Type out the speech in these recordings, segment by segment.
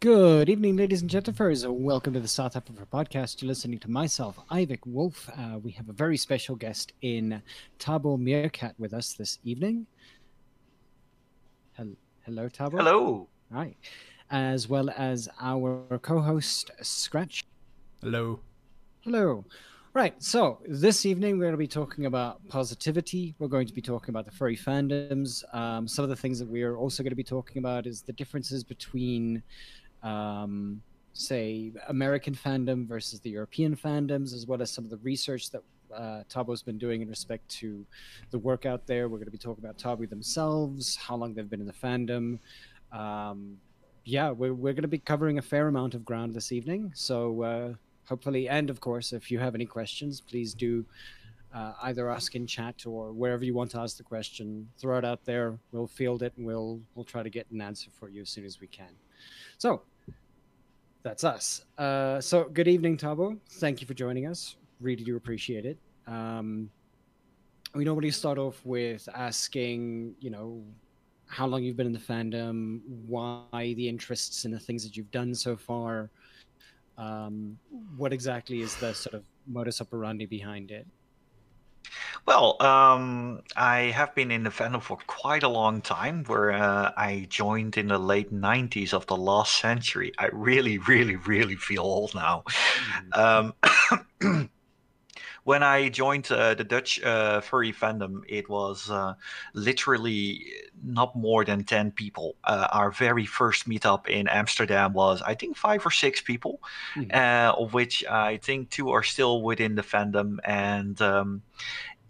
Good evening, ladies and gentlemen. Welcome to the South Africa podcast. You're listening to myself, Ivik Wolf. Uh, we have a very special guest in Thabo Meerkat with us this evening. Hello, hello Thabo. Hello. Hi. As well as our co host, Scratch. Hello. Hello. Right, so this evening we're going to be talking about positivity. We're going to be talking about the furry fandoms. Um, some of the things that we're also going to be talking about is the differences between um, say American fandom versus the European fandoms, as well as some of the research that uh, Thabo's been doing in respect to the work out there. We're going to be talking about Thabo themselves, how long they've been in the fandom. Um, yeah, we're, we're going to be covering a fair amount of ground this evening. So uh, hopefully, and of course, if you have any questions, please do uh, either ask in chat or wherever you want to ask the question. Throw it out there. We'll field it and we'll we'll try to get an answer for you as soon as we can. So that's us. Uh, so good evening, Thabo. Thank you for joining us. Really do appreciate it. Um, we normally start off with asking, you know, how long you've been in the fandom, why the interests in the things that you've done so far. Um, what exactly is the sort of modus operandi behind it? Well, um, I have been in the fandom for quite a long time, where uh, I joined in the late 90s of the last century. I really, really, really feel old now. Mm-hmm. Um, when I joined uh, the Dutch uh, furry fandom, it was uh, literally not more than 10 people. Uh, our very first meetup in Amsterdam was, I think, five or six people, mm-hmm. of which I think two are still within the fandom. And um,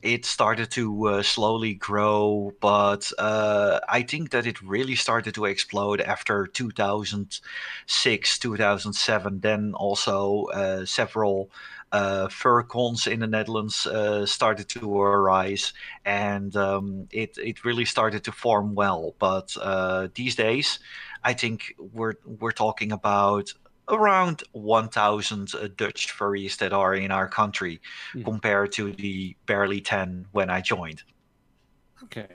it started to uh, slowly grow, but uh, I think that it really started to explode after 2006, 2007. Then also uh, several uh, fur cons in the Netherlands uh, started to arise, and um, it it really started to form well. But uh, these days, I think we're we're talking about around 1,000 uh, Dutch furries that are in our country mm. compared to the barely 10 when I joined. Okay.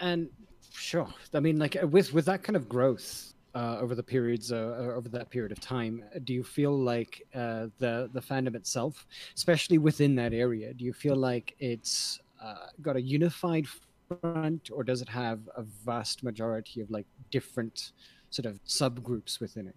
And sure. I mean, like uh, with, with that kind of growth uh, over the periods, uh, uh, over that period of time, do you feel like uh, the, the fandom itself, especially within that area, do you feel like it's got a unified front or does it have a vast majority of like different sort of subgroups within it?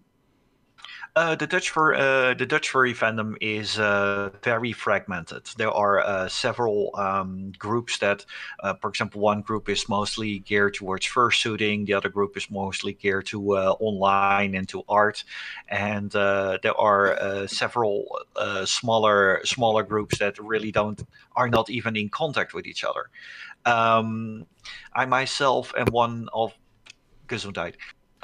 Uh, the Dutch fur, uh, the Dutch furry fandom is uh, very fragmented. There are uh, several um, groups that, uh, for example, one group is mostly geared towards fursuiting. The other group is mostly geared to uh, online and to art, and there are several smaller smaller groups that really don't are not even in contact with each other. Um, I myself am one of Gesundheit.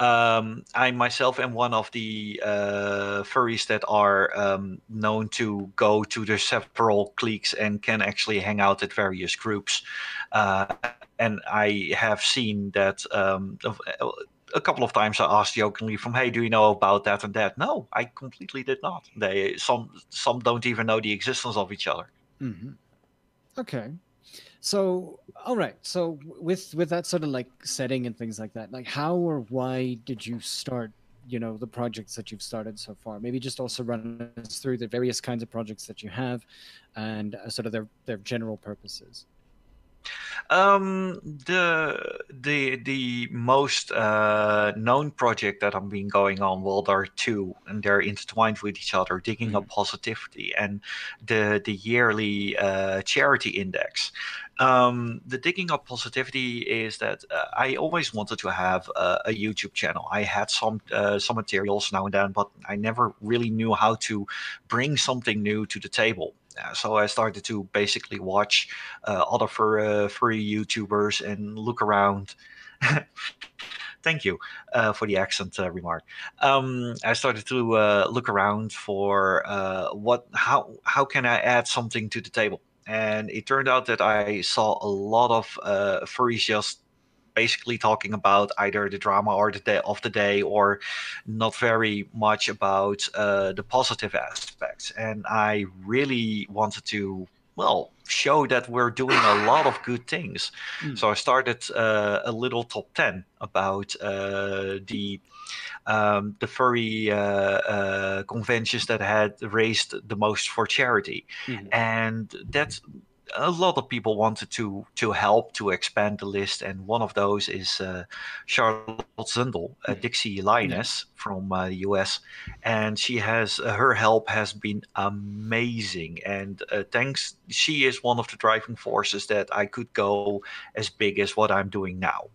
Um, I myself am one of the uh, furries that are um, known to go to the several cliques and can actually hang out at various groups. Uh, and I have seen that um, a couple of times I asked jokingly from, "Hey, do you know about that and that?" No, I completely did not. They some some don't even know the existence of each other. Mm-hmm. Okay. So, all right. So, with with that sort of like setting and things like that, like how or why did you start? You know, the projects that you've started so far. Maybe just also run us through the various kinds of projects that you have, and uh, sort of their their general purposes. Um, the the the most uh, known project that I've been going on, well, there are two, and they're intertwined with each other. Digging mm-hmm. up positivity and the the yearly uh, charity index. Um, the digging up positivity is that uh, I always wanted to have a, a YouTube channel. I had some uh, some materials now and then, but I never really knew how to bring something new to the table. Uh, so I started to basically watch uh, other fur, uh, furry YouTubers and look around. Thank you uh, for the accent uh, remark. Um, I started to uh, look around for what, how, how can I add something to the table? And it turned out that I saw a lot of furries just basically talking about either the drama or the day of the day or not very much about uh, the positive aspects and i really wanted to well show that we're doing a lot of good things. Mm. So I started uh, a little top ten about uh, the um, the furry uh, uh, conventions that had raised the most for charity, mm. and that's a lot of people wanted to to help to expand the list, and one of those is uh, Charlotte Zundel, a Dixie Lioness yeah. from uh, the US, and she has uh, her help has been amazing, and uh, thanks, she is one of the driving forces that I could go as big as what I'm doing now.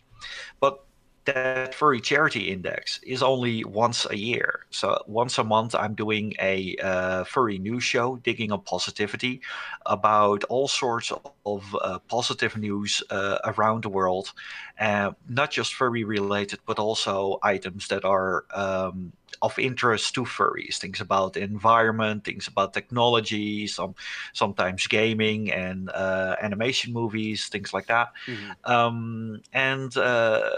But that furry charity index is only once a year. So once a month, I'm doing a uh, furry news show, digging on positivity, about all sorts of uh, positive news uh, around the world, uh, not just furry related, but also items that are um, of interest to furries. Things about the environment, things about technology, some sometimes gaming and uh, animation movies, things like that. Mm-hmm. Um, and uh,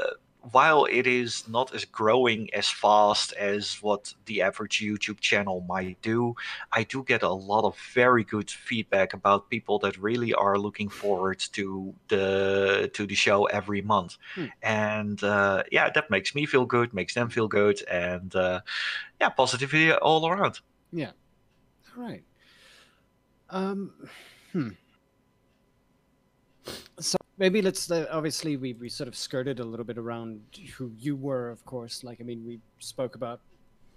while it is not as growing as fast as what the average YouTube channel might do, I do get a lot of very good feedback about people that really are looking forward to the to the show every month, hmm. and uh, yeah, that makes me feel good, makes them feel good, and uh, yeah, positivity all around. Yeah, all right. Um, hmm so maybe let's uh, obviously we, we sort of skirted a little bit around who you were of course. Like i mean we spoke about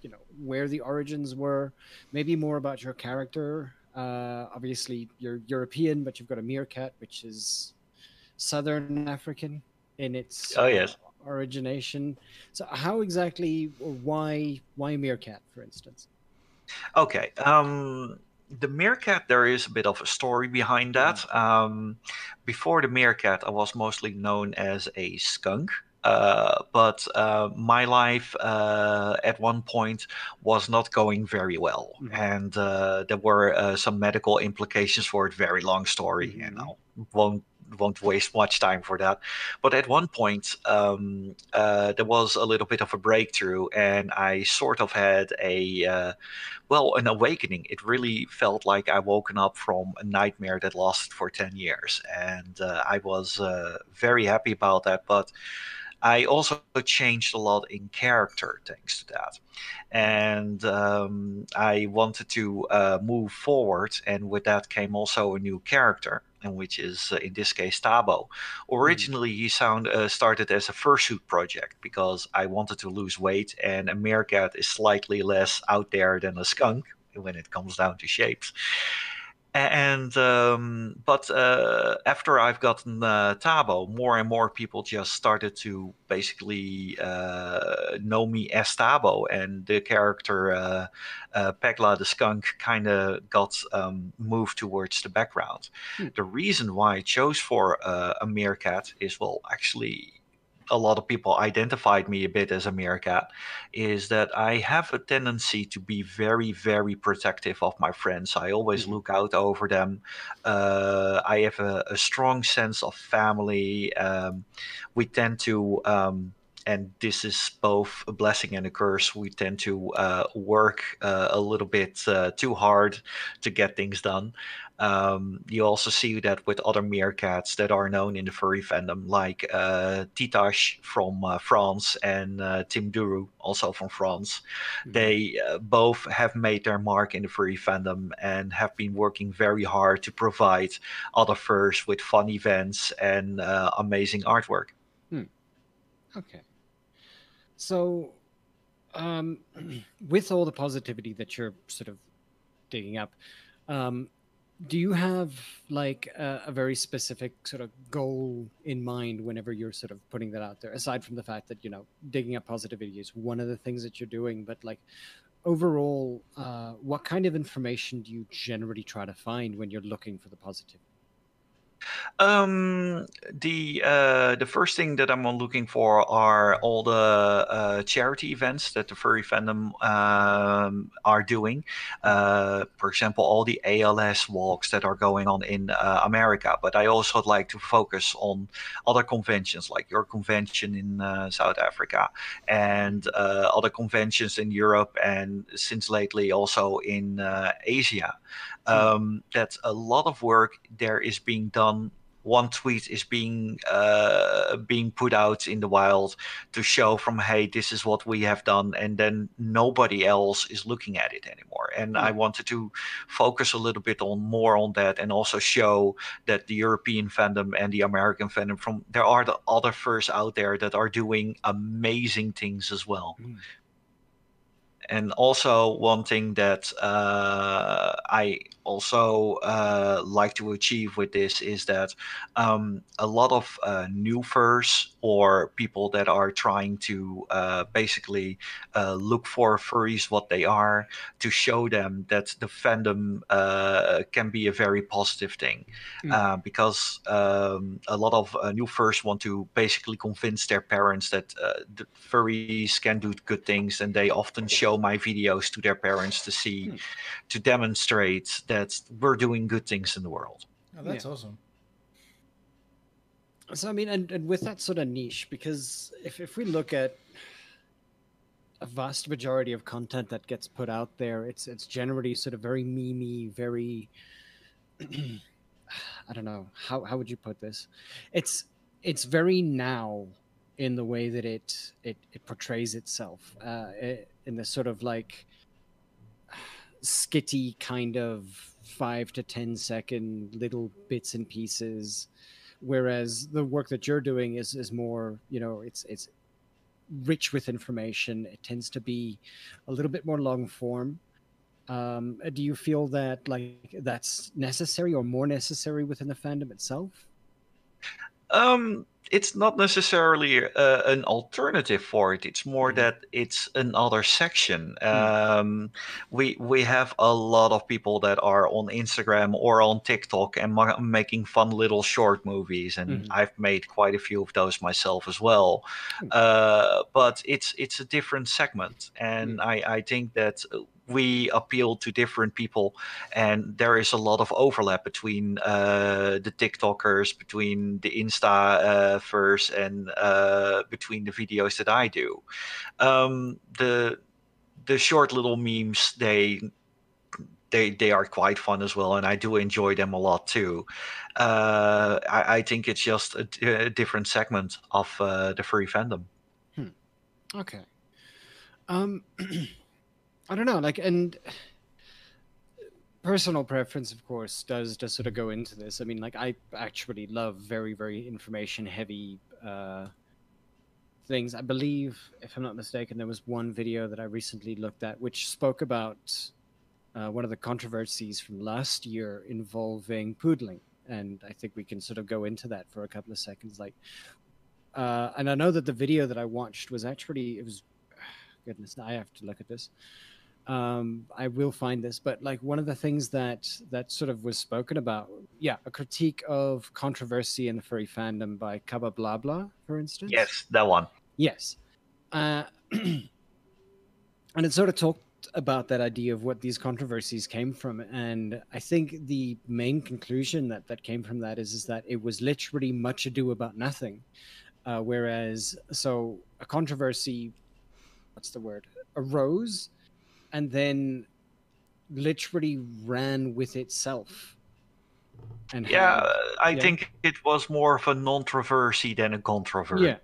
you know where the origins were maybe more about your character. Uh, obviously you're european but you've got a meerkat which is southern african in its oh yes. uh, origination. So how exactly or why why meerkat for instance? Okay um the meerkat, there is a bit of a story behind that. Mm-hmm. Um, before the meerkat, I was mostly known as a skunk. Uh, but uh, my life uh, at one point was not going very well, mm-hmm. and uh, there were uh, some medical implications for it. Very long story, mm-hmm. and I won't won't waste much time for that. But at one point, um, uh, there was a little bit of a breakthrough, and I sort of had a uh, well, an awakening. It really felt like I woken up from a nightmare that lasted for ten years, and uh, I was uh, very happy about that. But I also changed a lot in character thanks to that. And um, I wanted to uh, move forward, and with that came also a new character, and which is uh, in this case Thabo. Hmm. Originally, he sound uh, started as a fursuit project because I wanted to lose weight, and a meerkat is slightly less out there than a skunk when it comes down to shapes and um, but uh, after I've gotten uh, Thabo, more and more people just started to basically uh, know me as Thabo, and the character uh, uh, Pegla the skunk kind of got um, moved towards the background. Hmm. The reason why I chose for uh, a meerkat is well, actually a lot of people identified me a bit as a meerkat is that I have a tendency to be very, very protective of my friends. I always mm-hmm. look out over them. Uh, I have a, a, strong sense of family. Um, we tend to. Um, and this is both a blessing and a curse. We tend to uh, work uh, a little bit uh, too hard to get things done. Um, you also see that with other meerkats that are known in the furry fandom, like uh, Titash from uh, France and uh, Tim Duru, also from France. Mm-hmm. They uh, both have made their mark in the furry fandom and have been working very hard to provide other furs with fun events and uh, amazing artwork. Hmm. Okay. So, um, with all the positivity that you're sort of digging up, um, do you have like a, a, very specific sort of goal in mind whenever you're sort of putting that out there? Aside from the fact that you know digging up positivity is one of the things that you're doing but like overall uh, what kind of information do you generally try to find when you're looking for the positivity Um, the uh, the first thing that I'm looking for are all the uh, charity events that the furry fandom um, are doing. Uh, for example, all the ALS walks that are going on in uh, America. But I also like to focus on other conventions, like your convention in uh, South Africa, and uh, other conventions in Europe, and since lately also in Asia. Hmm. Um, that a lot of work there is being done one tweet is being uh, being put out in the wild to show from hey this is what we have done and then nobody else is looking at it anymore and mm. i wanted to focus a little bit on more on that and also show that the european fandom and the american fandom from there are the other furs out there that are doing amazing things as well mm and also one thing that uh, I also uh, like to achieve with this is that um, a lot of uh, new furs or people that are trying to uh, basically uh, look for furries what they are to show them that the fandom uh, can be a very positive thing mm. because um, a lot of new furs want to basically convince their parents that the furries can do good things and they often show my videos to their parents to see hmm. to demonstrate that we're doing good things in the world. Oh, that's yeah. awesome. So i mean and, and with that sort of niche because if, if we look at a vast majority of content that gets put out there it's it's generally sort of very memey very i don't know how how would you put this? It's it's very now in the way that it it, it portrays itself uh, it, in this sort of like skitty kind of five to ten second little bits and pieces. Whereas the work that you're doing is is more you know it's it's rich with information. It tends to be a little bit more long form. Um, do you feel that like that's necessary or more necessary within the fandom itself um it's not necessarily uh, an alternative for it. It's more mm. that it's another section. Mm. Um, we we have a lot of people that are on Instagram or on TikTok and ma- making fun little short movies, and mm. I've made quite a few of those myself as well. Hmm. Uh, but it's it's a different segment, and mm. I I think that we appeal to different people, and there is a lot of overlap between uh, the TikTokers, between the Insta uh, furs, and uh, between the videos that I do. Um, the the short little memes they they they are quite fun as well, and I do enjoy them a lot too. Uh, I, I, think it's just a, a different segment of uh, the furry fandom. Hmm. Okay. Um, I don't know, like, and personal preference, of course, does does sort of go into this. I mean, like, I actually love very, very information heavy uh, things. I believe, if I'm not mistaken, there was one video that I recently looked at which spoke about uh, one of the controversies from last year involving poodling, and I think we can sort of go into that for a couple of seconds. Like, uh, and I know that the video that I watched was actually it was goodness, I have to look at this um, I will find this, but like one of the things that that sort of was spoken about, yeah, a critique of controversy in the furry fandom by Kaba Blah Blah, for instance. Yes, that one. Yes, uh, and it sort of talked about that idea of what these controversies came from, and I think the main conclusion that that came from that is is that it was literally much ado about nothing, uh, whereas so a controversy, what's the word, arose and then literally ran with itself. And yeah, had, I yeah. think it was more of a non-controversy than a controversy. Yeah,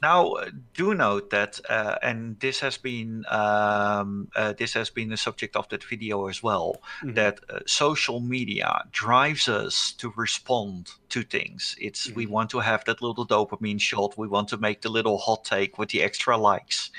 now, do note that, uh, and this has been um, uh, this has been the subject of that video as well. Mm-hmm. That uh, social media drives us to respond to things. It's mm-hmm. we want to have that little dopamine shot. We want to make the little hot take with the extra likes.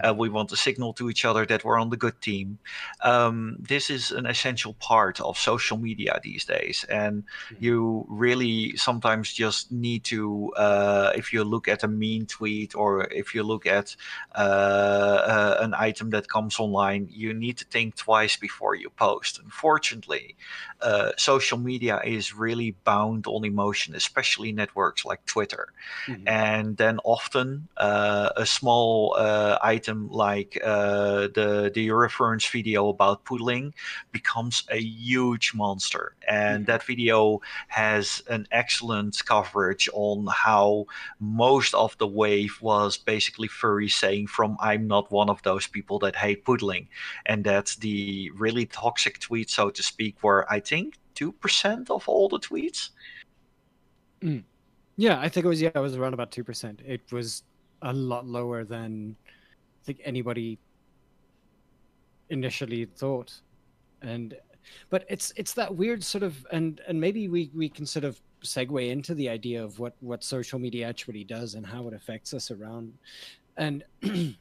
Uh, mm-hmm. we want to signal to each other that we're on the good team. Um, this is an essential part of social media these days, and mm-hmm. you really sometimes just need to, uh, if you look at a mean tweet or if you look at uh, uh, an item that comes online, you need to think twice before you post. Unfortunately, uh, social media is really bound on emotion, especially networks like Twitter. Mm-hmm. And then often uh, a small uh, item like uh, the the reference video about poodling becomes a huge monster, and mm-hmm. that video has an excellent coverage on how most of the wave was basically furry saying from I'm not one of those people that hate poodling, and that's the really toxic tweet, so to speak, where I think two percent of all the tweets. Mm. Yeah, I think it was yeah, it was around about two percent. It was a lot lower than I think anybody initially thought, and but it's it's that weird sort of and and maybe we we can sort of segue into the idea of what what social media actually does and how it affects us around. And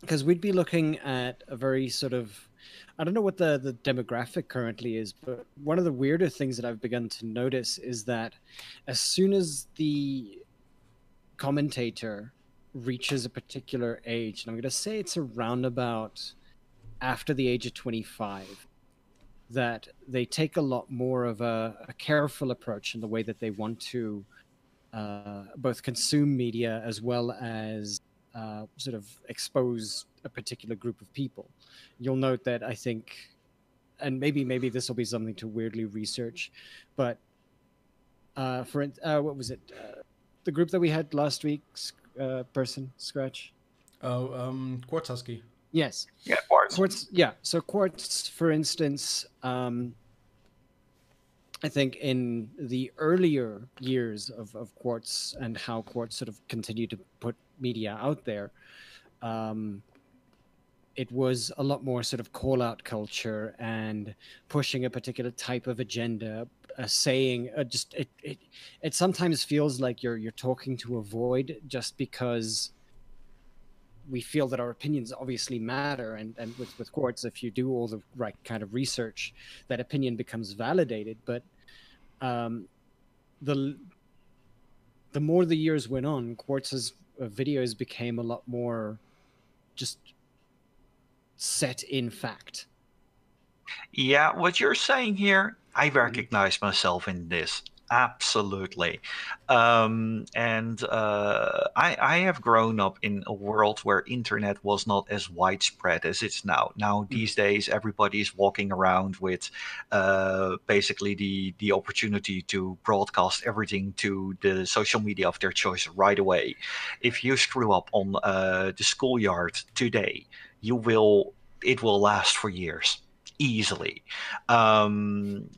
because we'd be looking at a very sort of I don't know what the, the demographic currently is, but one of the weirder things that I've begun to notice is that as soon as the commentator reaches a particular age, and I'm going to say it's around about after the age of 25, that they take a lot more of a, a careful approach in the way that they want to uh, both consume media as well as uh, sort of expose a particular group of people. You'll note that I think, and maybe maybe this will be something to weirdly research, but uh, for uh, what was it? Uh, the group that we had last week, uh, person scratch. Oh, um, Husky. Yes. Yeah, Quartz. Quartz. Yeah. So Quartz, for instance, um, I think in the earlier years of, of Quartz and how Quartz sort of continued to put media out there, um, it was a lot more sort of call out culture and pushing a particular type of agenda, uh, saying uh, just it, it it sometimes feels like you're you're talking to a void just because we feel that our opinions obviously matter and, and with, with quartz if you do all the right kind of research that opinion becomes validated. But um, the the more the years went on quartz's uh, videos became a lot more just set in fact. Yeah what you're saying here i mm-hmm. recognize myself in this Absolutely. Um, and uh, I, I have grown up in a world where internet was not as widespread as it's now. Now, hmm. these days, everybody is walking around with uh, basically the, the opportunity to broadcast everything to the social media of their choice right away. If you screw up on uh, the schoolyard today, you will it will last for years easily. Um,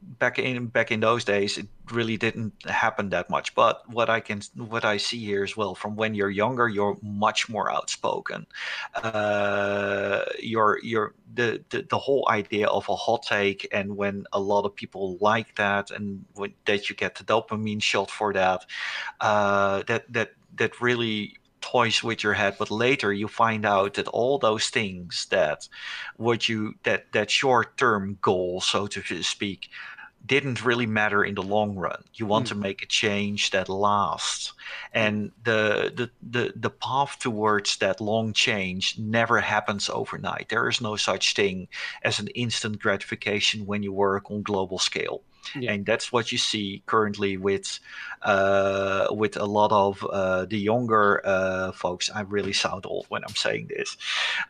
back in back in those days, it really didn't happen that much. But what I can what I see here as well, from when you're younger, you're much more outspoken. Uh, you're you're the, the the whole idea of a hot take, and when a lot of people like that, and when, that you get the dopamine shot for that, uh, that that that really toys with your head but later you find out that all those things that what you that that short term goal so to speak didn't really matter in the long run. You want mm. to make a change that lasts. And the, the the the path towards that long change never happens overnight. There is no such thing as an instant gratification when you work on global scale yeah. and that's what you see currently with uh, with a lot of uh, the younger uh, folks. I really sound old when I'm saying this.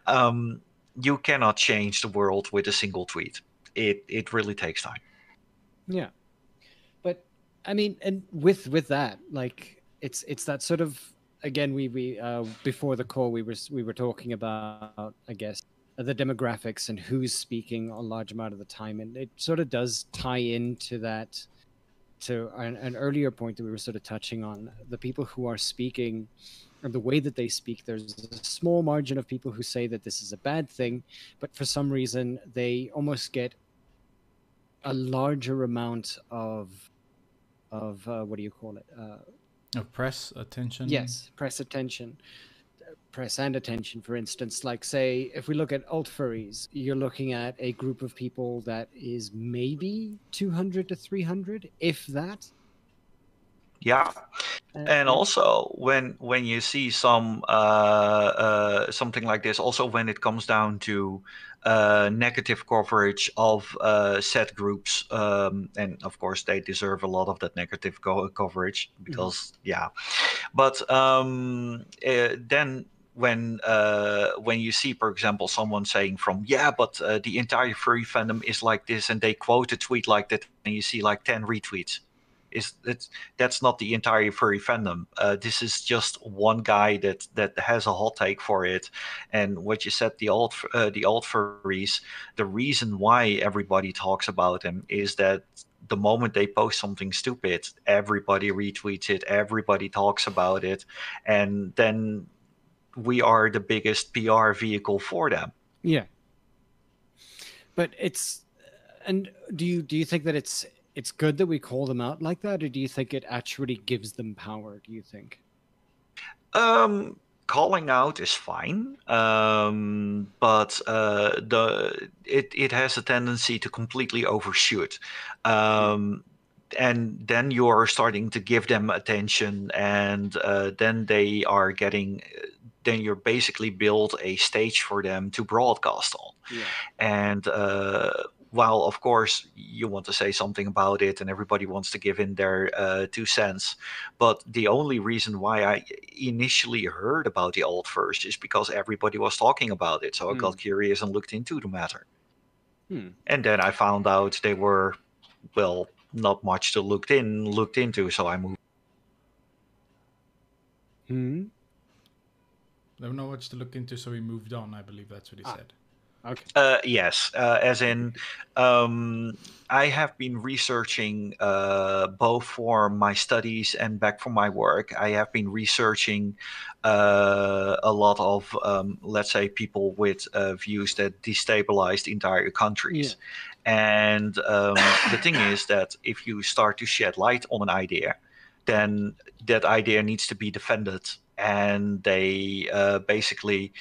Um, you cannot change the world with a single tweet. It it really takes time. Yeah, but I mean, and with with that, like it's it's that sort of again we we uh, before the call we were we were talking about I guess the demographics and who's speaking a large amount of the time. And it sort of does tie into that to an, an, earlier point that we were sort of touching on. The people who are speaking and the way that they speak there's a small margin of people who say that this is a bad thing but for some reason they almost get a larger amount of of uh, what do you call it? Uh, of press attention? Yes press attention press and attention, for instance. Like, say, if we look at alt furries, you're looking at a group of people that is maybe 200 to 300, if that. Yeah, Uh, and also when when you see some uh, uh, something like this, also when it comes down to uh, negative coverage of uh, set groups, um, and of course they deserve a lot of that negative co- coverage because yeah, but um, uh, then when uh, when you see, for example, someone saying from yeah, but uh, the entire furry fandom is like this, and they quote a tweet like that, and you see like ten retweets. Is that that's not the entire furry fandom? Uh, this is just one guy that that has a hot take for it, and what you said, the old uh, the alt furries. The reason why everybody talks about them is that the moment they post something stupid, everybody retweets it, everybody talks about it, and then we are the biggest PR vehicle for them. Yeah. But it's and do you do you think that it's it's good that we call them out like that or do you think it actually gives them power, do you think? Um, calling out is fine, um, but uh, the it it has a tendency to completely overshoot. Um, and then you're starting to give them attention, and uh, then they are getting. Then you're basically build a stage for them to broadcast on. Yeah. And uh, while, of course, you want to say something about it and everybody wants to give in their uh, two cents, but the only reason why I initially heard about the alt furs is because everybody was talking about it. So I got curious and looked into the matter. Hmm. And then I found out they were, well, not much to looked in looked into. So I moved. Hmm. There was not much to look into, so we moved on. I believe that's what he Ah. said. Okay. Uh, yes, uh, as in, um, I have been researching uh, both for my studies and back for my work. I have been researching uh, a lot of, um, let's say, people with uh, views that destabilized entire countries. And um, the thing is that if you start to shed light on an idea, then that idea needs to be defended. And they uh, basically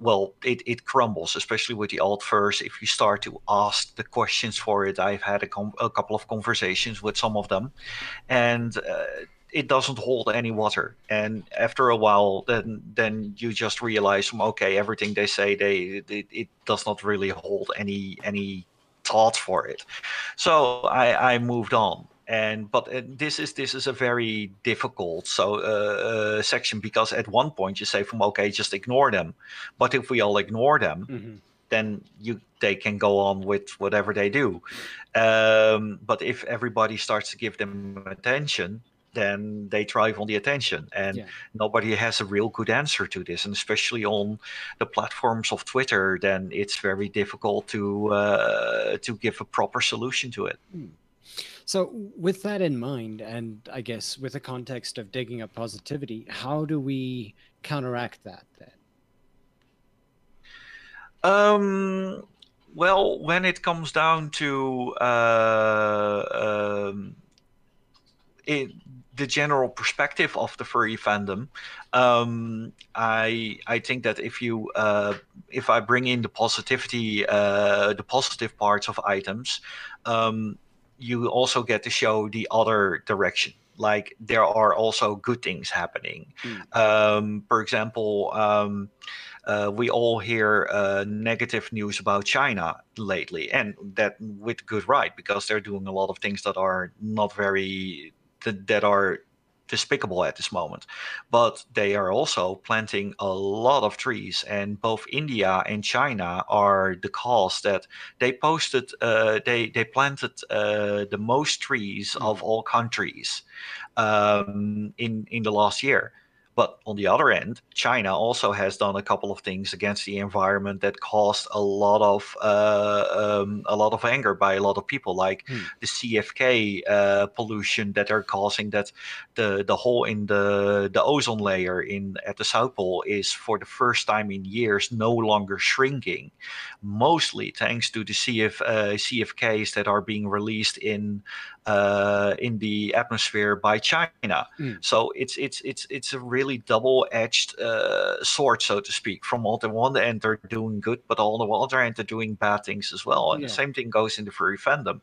well, it, it crumbles, especially with the alt furs. If you start to ask the questions for it, I've had a, com- a couple of conversations with some of them, and uh, it doesn't hold any water. And after a while, then then you just realize, okay, everything they say, they it, it does not really hold any any thought for it. So I, I moved on and but uh, this is this is a very difficult so uh, uh, section because at one point you say from okay just ignore them. But if we all ignore them hmm then you they can go on with whatever they do. Um, but if everybody starts to give them attention then they thrive on the attention. And Yeah. nobody has a real good answer to this. And especially on the platforms of twitter then it's very difficult to uh, to give a proper solution to it So, with that in mind, and I guess with the context of digging up positivity, how do we counteract that then? Um, well, when it comes down to uh, um, it, the general perspective of the furry fandom, um, I I think that if you uh, if I bring in the positivity, uh, the positive parts of items, um, you also get to show the other direction. Like there are also good things happening. Um, for example. Um, uh, we all hear uh, negative news about China lately, and that with good right because they're doing a lot of things that are not very that, that are despicable at this moment. But they are also planting a lot of trees, and both India and China are the cause that they posted. Uh, they they planted uh, the most trees of all countries um, in in the last year. But on the other end, China also has done a couple of things against the environment that caused a lot of uh, um, a lot of anger by a lot of people, like Hmm. the CFK uh, pollution that are causing that the the hole in the the ozone layer in at the South Pole is for the first time in years no longer shrinking, mostly thanks to the CF uh, CFKs that are being released in uh, in the atmosphere by China. Mm. So it's it's it's it's a really double-edged uh, sword, so to speak. From on the one end, they're doing good, but on the other end, they're doing bad things as well. And Yeah. the same thing goes in the furry fandom.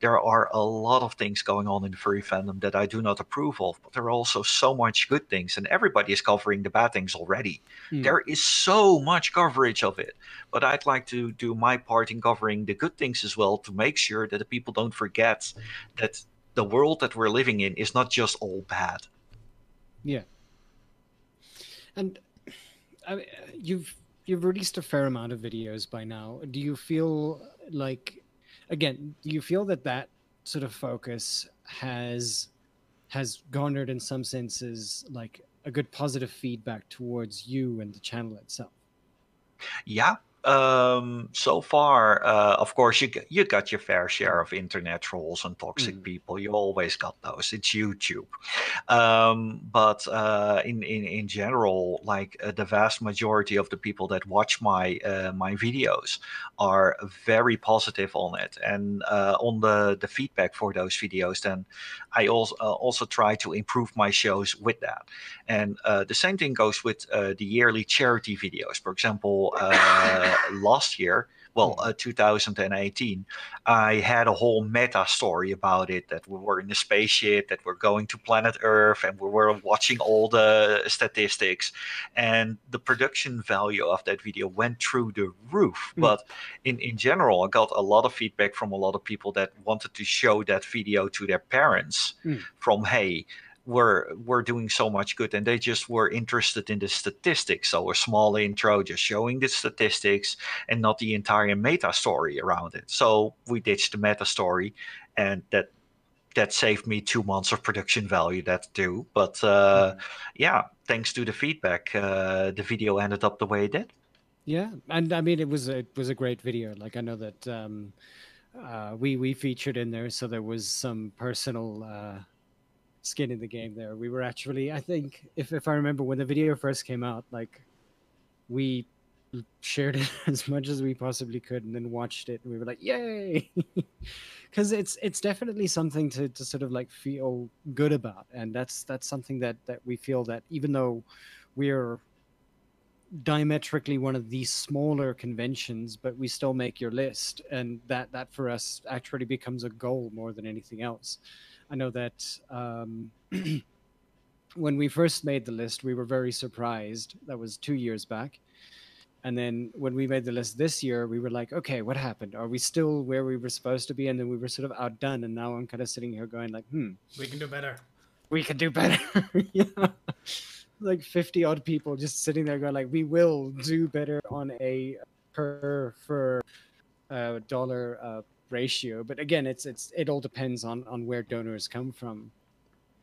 There are a lot of things going on in the furry fandom that I do not approve of, but there are also so much good things, and everybody is covering the bad things already. Hmm. There is so much coverage of it, but I'd like to do my part in covering the good things as well to make sure that the people don't forget that the world that we're living in is not just all bad. Yeah. And I mean, you've you've released a fair amount of videos by now. Do you feel like again, do you feel that that sort of focus has has garnered in some senses like a good positive feedback towards you and the channel itself? Yeah. Um, so far, uh, of course, you you got your fair share of internet trolls and toxic Mhm. people. You always got those. It's YouTube. Um, but uh, in, in in general, like uh, the vast majority of the people that watch my uh, my videos are very positive on it, and uh, on the the feedback for those videos. Then I also uh, also try to improve my shows with that. And uh, the same thing goes with uh, the yearly charity videos. For example, uh, last year, well, uh, 2018, I had a whole meta story about it that we were in a spaceship, that we're going to planet Earth, and we were watching all the statistics. And the production value of that video went through the roof. Mm. But in, in general, I got a lot of feedback from a lot of people that wanted to show that video to their parents Mm. from, hey, we're we're doing so much good and they just were interested in the statistics. So a small intro just showing the statistics and not the entire meta story around it. So we ditched the meta story and that that saved me two months of production value that too. But uh yeah thanks to the feedback uh the video ended up the way it did. Yeah, and I mean it was a, it was a great video. Like I know that um, uh, we we featured in there, so there was some personal uh, skin in the game there. We were actually, I think, if if I remember when the video first came out, like we shared it as much as we possibly could, and then watched it, and we were like, "Yay!" Because it's it's definitely something to to sort of like feel good about, and that's that's something that that we feel that even though we're diametrically one of the smaller conventions, but we still make your list, and that that for us actually becomes a goal more than anything else. I know that um, when we first made the list, we were very surprised. That was two years back. And then when we made the list this year, we were like, okay, what happened? Are we still where we were supposed to be? And then we were sort of outdone. And now I'm kind of sitting here going like, hmm, We can do better. we can do better. yeah. Like 50 odd people just sitting there going like, we will do better on a per for uh, dollar uh, ratio. But again, it's it's it all depends on on where donors come from.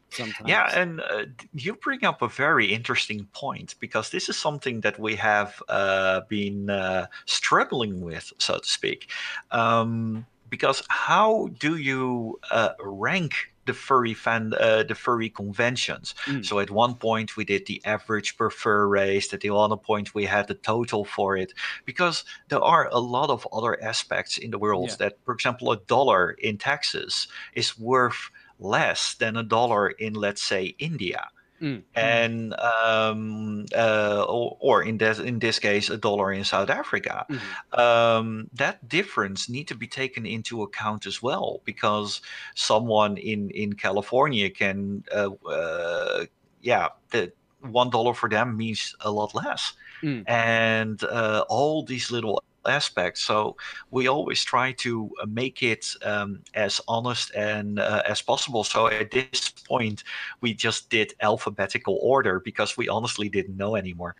Sometimes. Yeah, and uh, you bring up a very interesting point because this is something that we have uh, been uh, struggling with, so to speak. Um, because how do you uh, rank the furry fan, uh, the furry conventions? Mm. So at one point we did the average per fur race. At the other point we had the total for it, because there are a lot of other aspects in the world Yeah. that, for example, a dollar in Texas is worth less than a dollar in, let's say, India, Mm. and um, uh, or, or in this in this case, a dollar in South Africa. Mhm. Um, that difference need to be taken into account as well, because someone in in California can, uh, uh, yeah, the one dollar for them means a lot less, Mm. and uh, all these little aspects. So we always try to uh, make it um, as honest and uh, as possible. So at this point, we just did alphabetical order because we honestly didn't know anymore.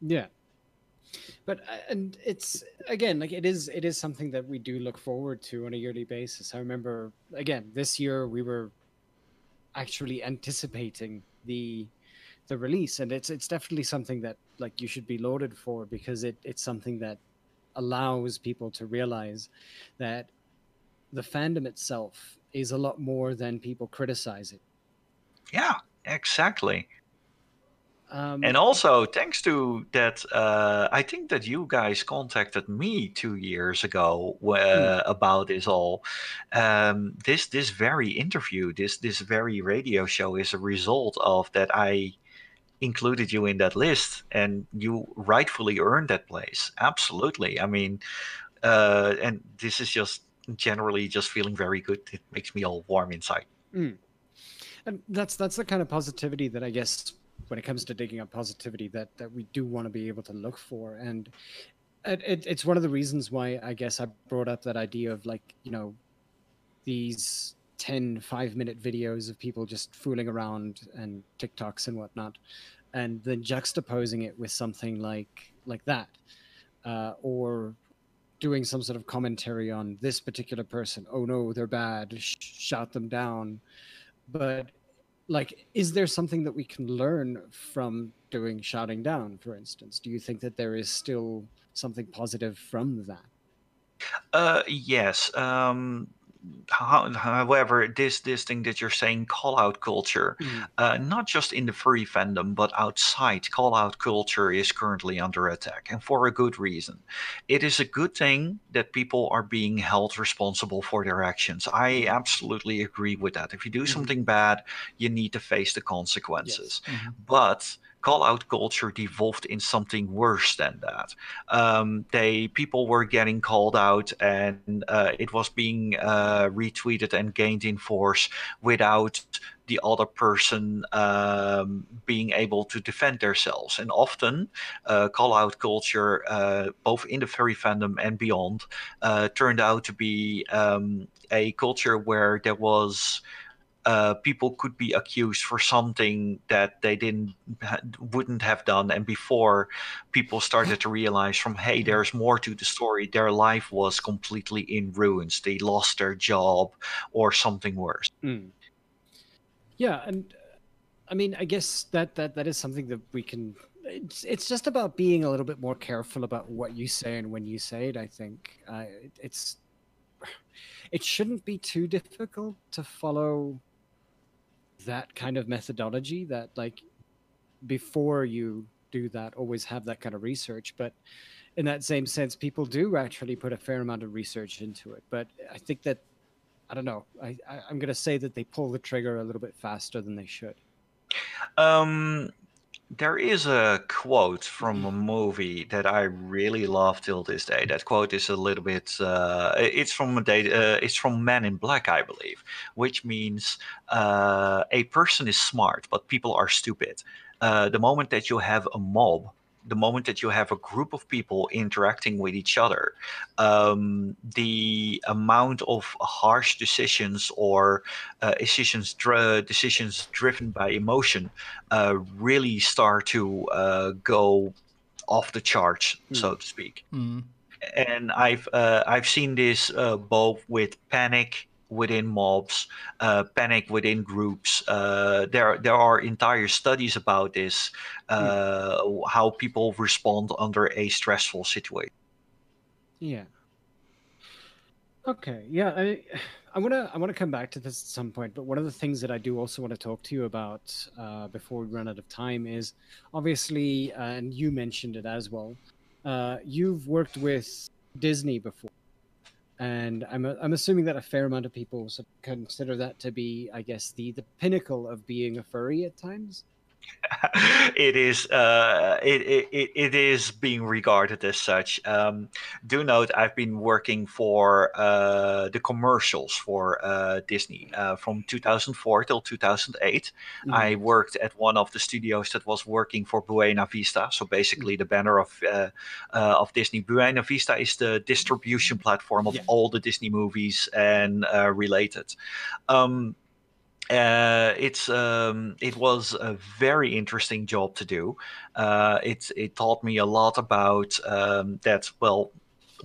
Yeah. But uh, and it's again like it is it is something that we do look forward to on a yearly basis. I remember again this year we were actually anticipating the the release and it's it's definitely something that like you should be lauded for because it it's something that allows people to realize that the fandom itself is a lot more than people criticize it. Yeah, exactly. Um, And also, thanks to that, uh, I think that you guys contacted me two years ago uh, about this all. Um, this this very interview, this this very radio show, is a result of that. I included you in that list, and you rightfully earned that place. Absolutely. I mean, uh, and this is just generally just feeling very good. It makes me all warm inside. Mm. And that's that's the kind of positivity that I guess when it comes to digging up positivity that that we do want to be able to look for and it, it, it's one of the reasons why i guess i brought up that idea of like you know these 10 five minute videos of people just fooling around and tiktoks and whatnot and then juxtaposing it with something like like that uh, or doing some sort of commentary on this particular person. Oh no they're bad. Sh- shout them down. But like is there something that we can learn from doing shouting down for instance? Do you think that there is still something positive from that? Uh yes. Um however, this this thing that you're saying, call out culture, mm. uh, not just in the furry fandom, but outside, call out culture is currently under attack, and for a good reason. It is a good thing that people are being held responsible for their actions. I absolutely agree with that. If you do mm-hmm. something bad, you need to face the consequences. Yes. Mm-hmm. But call out culture devolved in something worse than that. Um, they people were getting called out, and uh, it was being uh, retweeted and gained in force without the other person um, being able to defend themselves. And often, uh, call out culture, uh, both in the furry fandom and beyond, uh, turned out to be um, a culture where there was uh, people could be accused for something that they didn't wouldn't have done and before people started to realize from hey there's more to the story. Their life was completely in ruins. They lost their job or something worse. Mm. yeah and i mean i guess that that that is something that we can it's, it's just about being a little bit more careful about what you say and when you say it i think. Uh, it's it shouldn't be too difficult to follow that kind of methodology that like before you do that always have that kind of research. But in that same sense people do actually put a fair amount of research into it. But i think that i don't know i, I am going to say that they pull the trigger a little bit faster than they should. Um there is a quote from a movie that I really love till this day. That quote is a little bit. Uh, it's from a day. Uh, it's from Men in Black, I believe, which means uh, a person is smart, but people are stupid. Uh, the moment that you have a mob the moment that you have a group of people interacting with each other, um, the amount of harsh decisions or uh, decisions dr- decisions driven by emotion uh, really start to uh, go off the charts, mm. so to speak. Mm. And I've uh, I've seen this uh, both with panic within mobs, uh, panic within groups. Uh, there, there are entire studies about this, uh, mm. how people respond under a stressful situation. Yeah. Okay. Yeah. I, I want to I want to come back to this at some point, but one of the things that I do also want to talk to you about uh, before we run out of time is obviously, uh, and you mentioned it as well. Uh, you've worked with Disney before and I'm I'm assuming that a fair amount of people consider that to be, I guess, the the pinnacle of being a furry at times. it is uh, it, it, it is being regarded as such. Um, do note I've been working for uh, the commercials for uh, Disney uh, from 2004 till 2008. Mm-hmm. I worked at one of the studios that was working for Buena Vista, so basically the banner of uh, uh, of Disney. Buena Vista is the distribution platform of yeah. all the Disney movies and related. Um, uh, it's um, it was a very interesting job to do. Uh, it it taught me a lot about um, that. Well,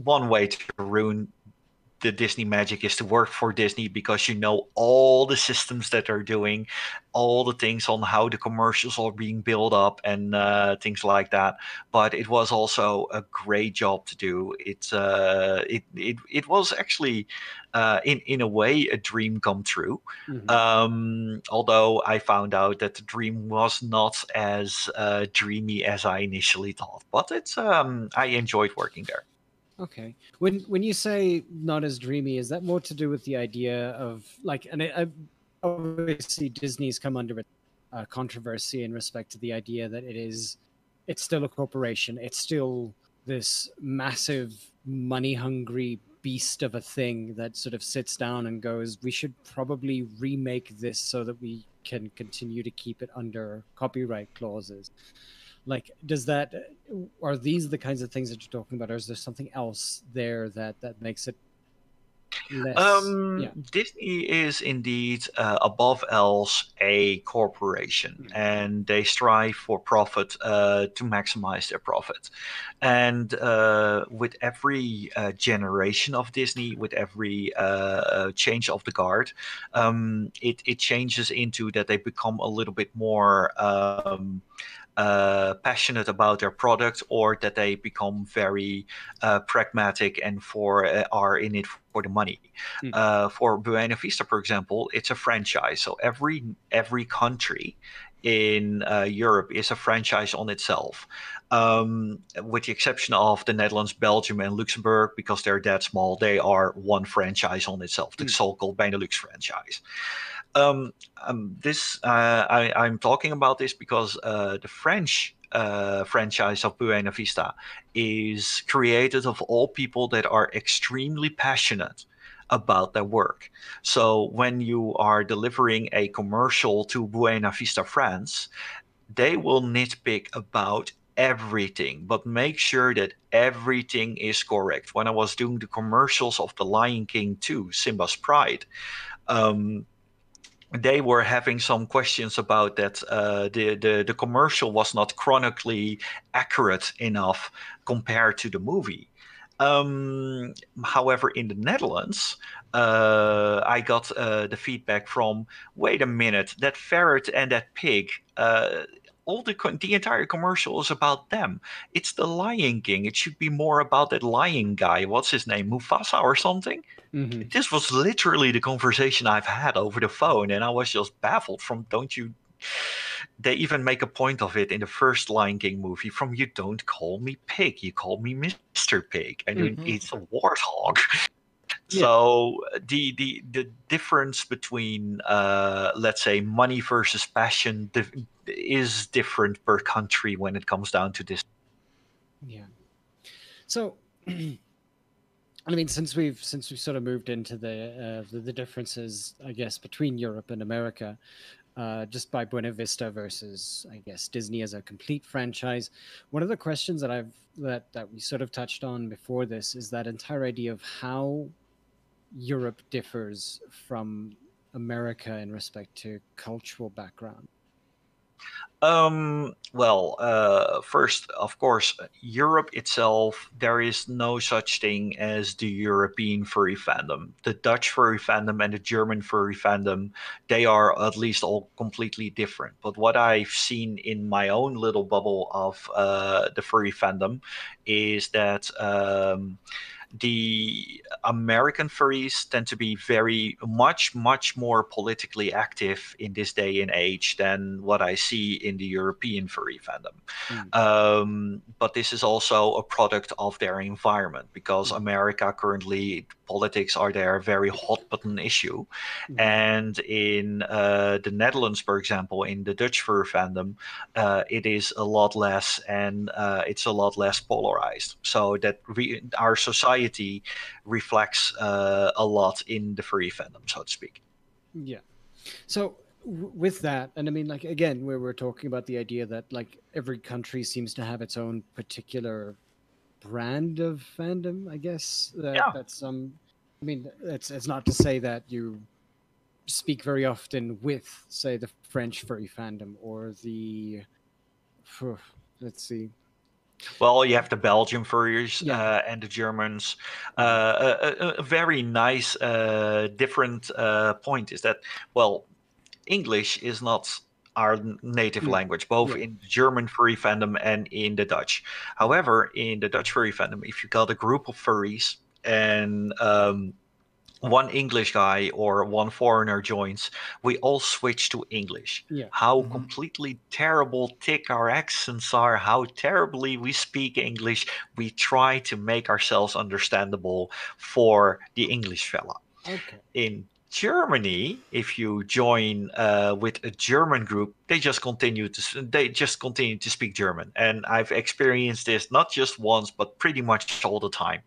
one way to ruin the Disney magic is to work for Disney because you know all the systems that they're doing, all the things on how the commercials are being built up and uh, things like that. But it was also a great job to do. It's uh, it it it was actually uh, in in a way a dream come true. Mm-hmm. Um, although I found out that the dream was not as uh, dreamy as I initially thought. But it's um, I enjoyed working there. Okay. When when you say not as dreamy, is that more to do with the idea of like, and I, I obviously Disney's come under uh, controversy in respect to the idea that it is it's still a corporation. It's still this massive money hungry beast of a thing that sort of sits down and goes, we should probably remake this so that we can continue to keep it under copyright clauses. Like, does that are these the kinds of things that you're talking about, or is there something else there that that makes it less? Um, yeah. Disney is indeed uh, above else a corporation, Mm. and they strive for profit uh, to maximize their profit. And uh, with every uh, generation of Disney, with every uh, uh, change of the guard, um, it it changes into that they become a little bit more. Um, uh, passionate about their product, or that they become very uh, pragmatic and for uh, are in it for the money. Uh, for Buena Vista, for example, it's a franchise. So every every country in uh, Europe is a franchise on itself, um, with the exception of the Netherlands, Belgium, and Luxembourg, because they're that small. They are one franchise on itself, the Hmm. so-called Benelux franchise. Um, um, this uh, I, I'm talking about this because uh, the French uh, franchise of Buena Vista is created of all people that are extremely passionate about their work. So when you are delivering a commercial to Buena Vista France, they will nitpick about everything, but make sure that everything is correct. When I was doing the commercials of The Lion King 2, Simba's Pride, um, they were having some questions about that uh, the, the the commercial was not chronically accurate enough compared to the movie. Um, however, in the Netherlands, uh, I got uh, the feedback from, wait a minute, that ferret and that pig, uh, all the the entire commercial is about them. It's the Lion King. It should be more about that lion guy. What's his name, Mufasa or something? Mhm. this was literally the conversation I've had over the phone, and I was just baffled from don't you. They even make a point of it in the first Lion King movie from you don't call me pig, you call me Mr. Pig, and Mhm. it's a warthog. Yeah. So the the the difference between uh, let's say money versus passion is different per country when it comes down to this. Yeah. So, I mean, since we've since we've sort of moved into the uh, the, the differences, I guess, between Europe and America, uh, just by Buena Vista versus, I guess, Disney as a complete franchise. One of the questions that I've that that we sort of touched on before this is that entire idea of how Europe differs from America in respect to cultural background. Um, well, uh, first, of course, Europe itself, there is no such thing as the European furry fandom. The Dutch furry fandom and the German furry fandom, they are at least all completely different. But what I've seen in my own little bubble of uh, the furry fandom is that um, the American furries tend to be very much, much more politically active in this day and age than what I see in the European furry fandom. Mm. Um, but this is also a product of their environment because Mm. America currently politics are there a very hot button issue. Mhm. And in uh, the Netherlands, for example, in the Dutch fur fandom, uh, it is a lot less and uh, it's a lot less polarized. So that re- our society reflects uh, a lot in the furry fandom, so to speak. Yeah. So w- with that, and I mean, like again, where we're talking about the idea that like every country seems to have its own particular brand of fandom. I guess that Yeah. that's um. I mean, it's it's not to say that you speak very often with, say, the French furry fandom or the. Let's see. Well, you have the Belgian furriers Yeah. uh, and the Germans. Uh, a, a, a very nice, uh, different uh, point is that, well, English is not our native Mm. language, both Yeah. in German furry fandom and in the Dutch. However, in the Dutch furry fandom, if you got a group of furries and um, one English guy or one foreigner joins, we all switch to English. Yeah. How Mhm. completely terrible thick our accents are, how terribly we speak English. We try to make ourselves understandable for the English fella. Okay. In Germany, if you join uh, with a German group, they just continue to they just continue to speak German, and I've experienced this not just once, but pretty much all the time.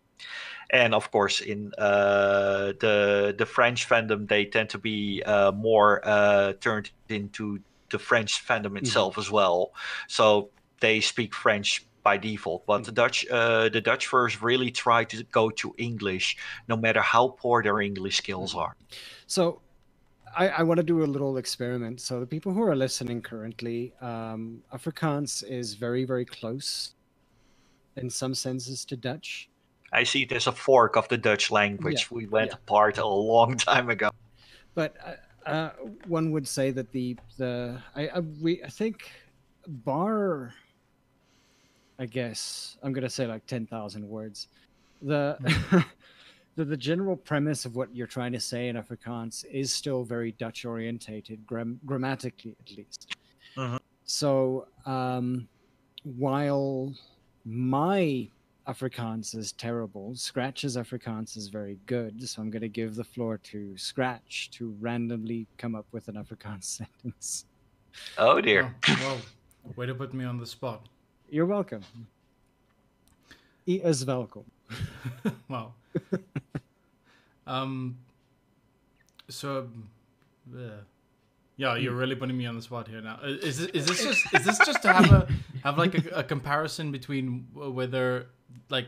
And of course, in uh, the the French fandom, they tend to be uh, more uh, turned into the French fandom itself as well. So they speak French by default. But the Dutch uh, the Dutch first really try to go to English, no matter how poor their English skills are. So, I, I want to do a little experiment. So, the people who are listening currently, um, Afrikaans is very, very close in some senses to Dutch. I see it as a fork of the Dutch language. Yeah, We went yeah. apart a long time ago. But uh, uh, one would say that the the I, I we I think bar. I guess I'm gonna say like ten thousand words. The, the the general premise of what you're trying to say in Afrikaans is still very Dutch orientated, gram- grammatically at least. Mhm. So um, while my Afrikaans is terrible, Scratch's Afrikaans is very good. So I'm going to give the floor to Scratch to randomly come up with an Afrikaans sentence. Oh dear. Oh, whoa. Way to put me on the spot. You're welcome. E is welkom. wow. um. So, yeah, you're really putting me on the spot here now. Uh, Is this, is this just is this just to have a have like a, a comparison between whether like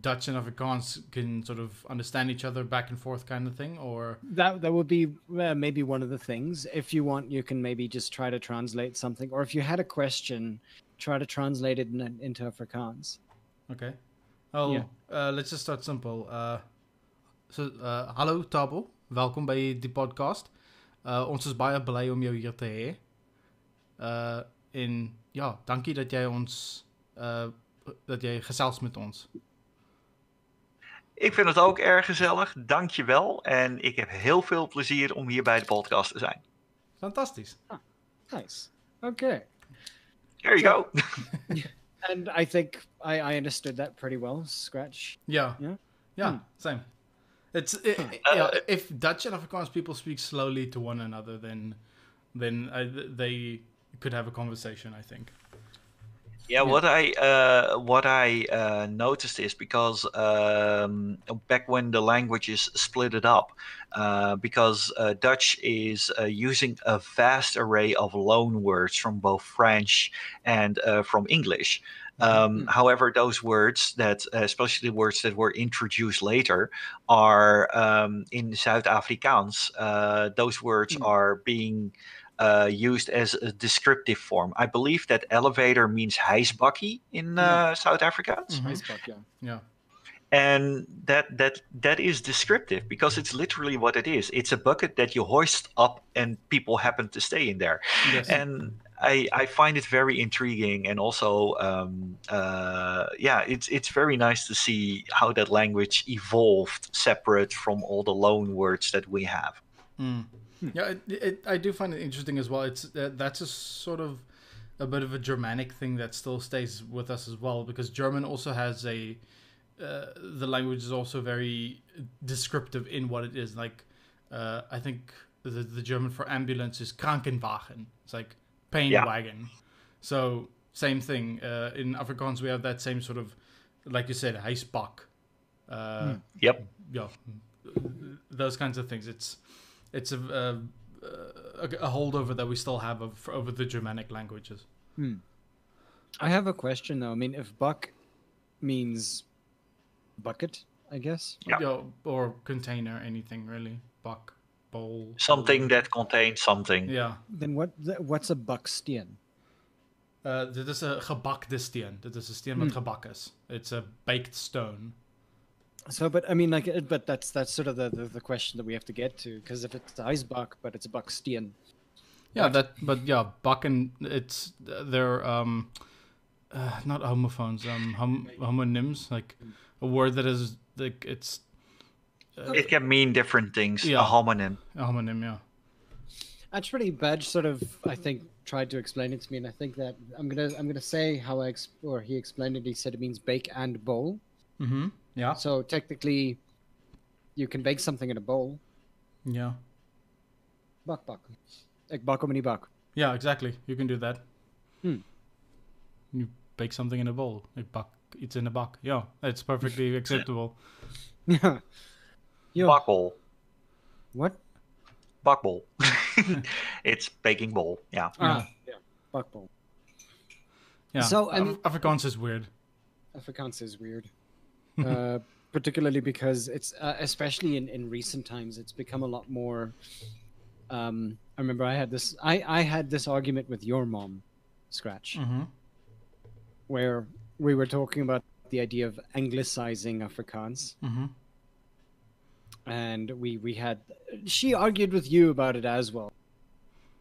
Dutch and Afrikaans can sort of understand each other back and forth kind of thing, or That that would be uh, maybe one of the things. If you want, you can maybe just try to translate something, or if you had a question, try to translate it in, into Afrikaans. okay? Oh, Ja. uh, let's just start simple. Uh, so, uh, hallo Thabo, welkom by die podcast. Uh, ons is baie bly om jou hier te hê. Uh en ja, dankie dat jy ons uh dat jy gesels met ons. Ik vind het ook erg gezellig. Dank je wel. En ik heb heel veel plezier om hier bij de podcast te zijn. Fantasties. Nice. Okay. There you go. And I think I, I understood that pretty well. Scratch. Ja. Ja? Ja, Hmm. same. It's i i- yeah, if Dutch and Afrikaans people speak slowly to one another, then then uh, they could have a conversation. I think. Yeah, what I uh, what I uh, noticed is because um, back when the languages split it up, uh, because uh, Dutch is uh, using a vast array of loan words from both French and uh, from English. Um, However, those words that, uh, especially the words that were introduced later, are um, in South Afrikaans. Uh, those words Mm. are being uh, used as a descriptive form. I believe that elevator means hysbakkie in uh, Yeah. South Afrikaans, Mhm. Icebox, yeah. Yeah. and that that that is descriptive because it's literally what it is. It's a bucket that you hoist up, and people happen to stay in there. Yes. And I I find it very intriguing, and also um, uh, yeah, it's it's very nice to see how that language evolved separate from all the loan words that we have. Mm. Yeah, it, it, I do find it interesting as well. It's uh, that's a sort of a bit of a Germanic thing that still stays with us as well because German also has a uh, the language is also very descriptive in what it is. Like uh, I think the, the German for ambulance is Krankenwagen. It's like pain Yeah. wagon. So same thing uh, in Afrikaans. We have that same sort of like you said, hysbak. Uh, Yep. yeah, those kinds of things. It's it's a a, a, a holdover that we still have of, over the Germanic languages. I have a question though. I mean, if buck means bucket, I guess. Yeah. or container, anything really. Buck, bowl. Something that contains something. Yeah. Then what? What's a buckstien? Uh, dit is een gebakte steen. Dit is een steen wat gebak is. It's a baked stone. So, but I mean, like, uh, but that's that's sort of the the, the question that we have to get to because if it's ijsbak, but it's a buckstien. Yeah, that. But yeah, buck and it's they're um, uh, not homophones. Um, hom- homonyms like a word that is like it's It can mean different things. Yeah. A homonym. a homonym. Yeah. Actually, Badge sort of, I think, tried to explain it to me, and I think that I'm gonna I'm gonna say how I ex- or he explained it. He said it means bake and bowl. Mm-hmm. Yeah. So technically, you can bake something in a bowl. Yeah. Bak bak. Like bako mini bak. Yeah, exactly. You can do that. Hmm. You bake something in a bowl. Like bak, it's in a bak. Yeah, it's perfectly acceptable. Yeah. Yo, Bakbol. what? Bakbol. it's baking bowl. Yeah. Ah, yeah. Bakbol. Yeah. So, I Af- mean- Afrikaans is weird. Afrikaans is weird, uh, particularly because it's uh, especially in, in recent times it's become a lot more. Um, I remember I had this I, I had this argument with your mom, Scratch, Mm-hmm. where we were talking about the idea of anglicizing Afrikaans, Mm-hmm. and we we had she argued with you about it as well.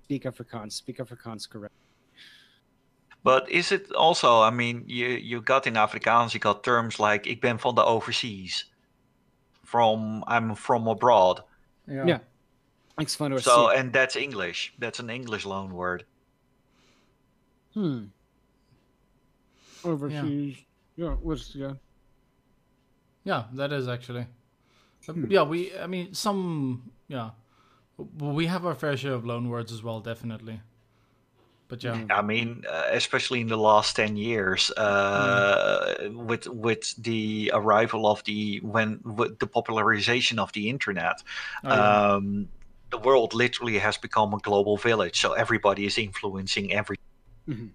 Speak Afrikaans, speak Afrikaans correct. But is it also, I mean, you, you got in Afrikaans, you got terms like ik ben van de overseas. From, I'm from abroad. Yeah. Makes fun of So, and that's English. That's an English loan word. Hmm. Overseas. Yeah, was yeah. Yeah, that is actually. Uh, Hmm. Yeah, we. I mean, some. Yeah, we have our fair share of loan words as well, definitely. But yeah, Mhm. I mean, uh, especially in the last ten years, uh, with with the arrival of the when with the popularization of the internet, Oh, yeah. um, the world literally has become a global village. So everybody is influencing every. And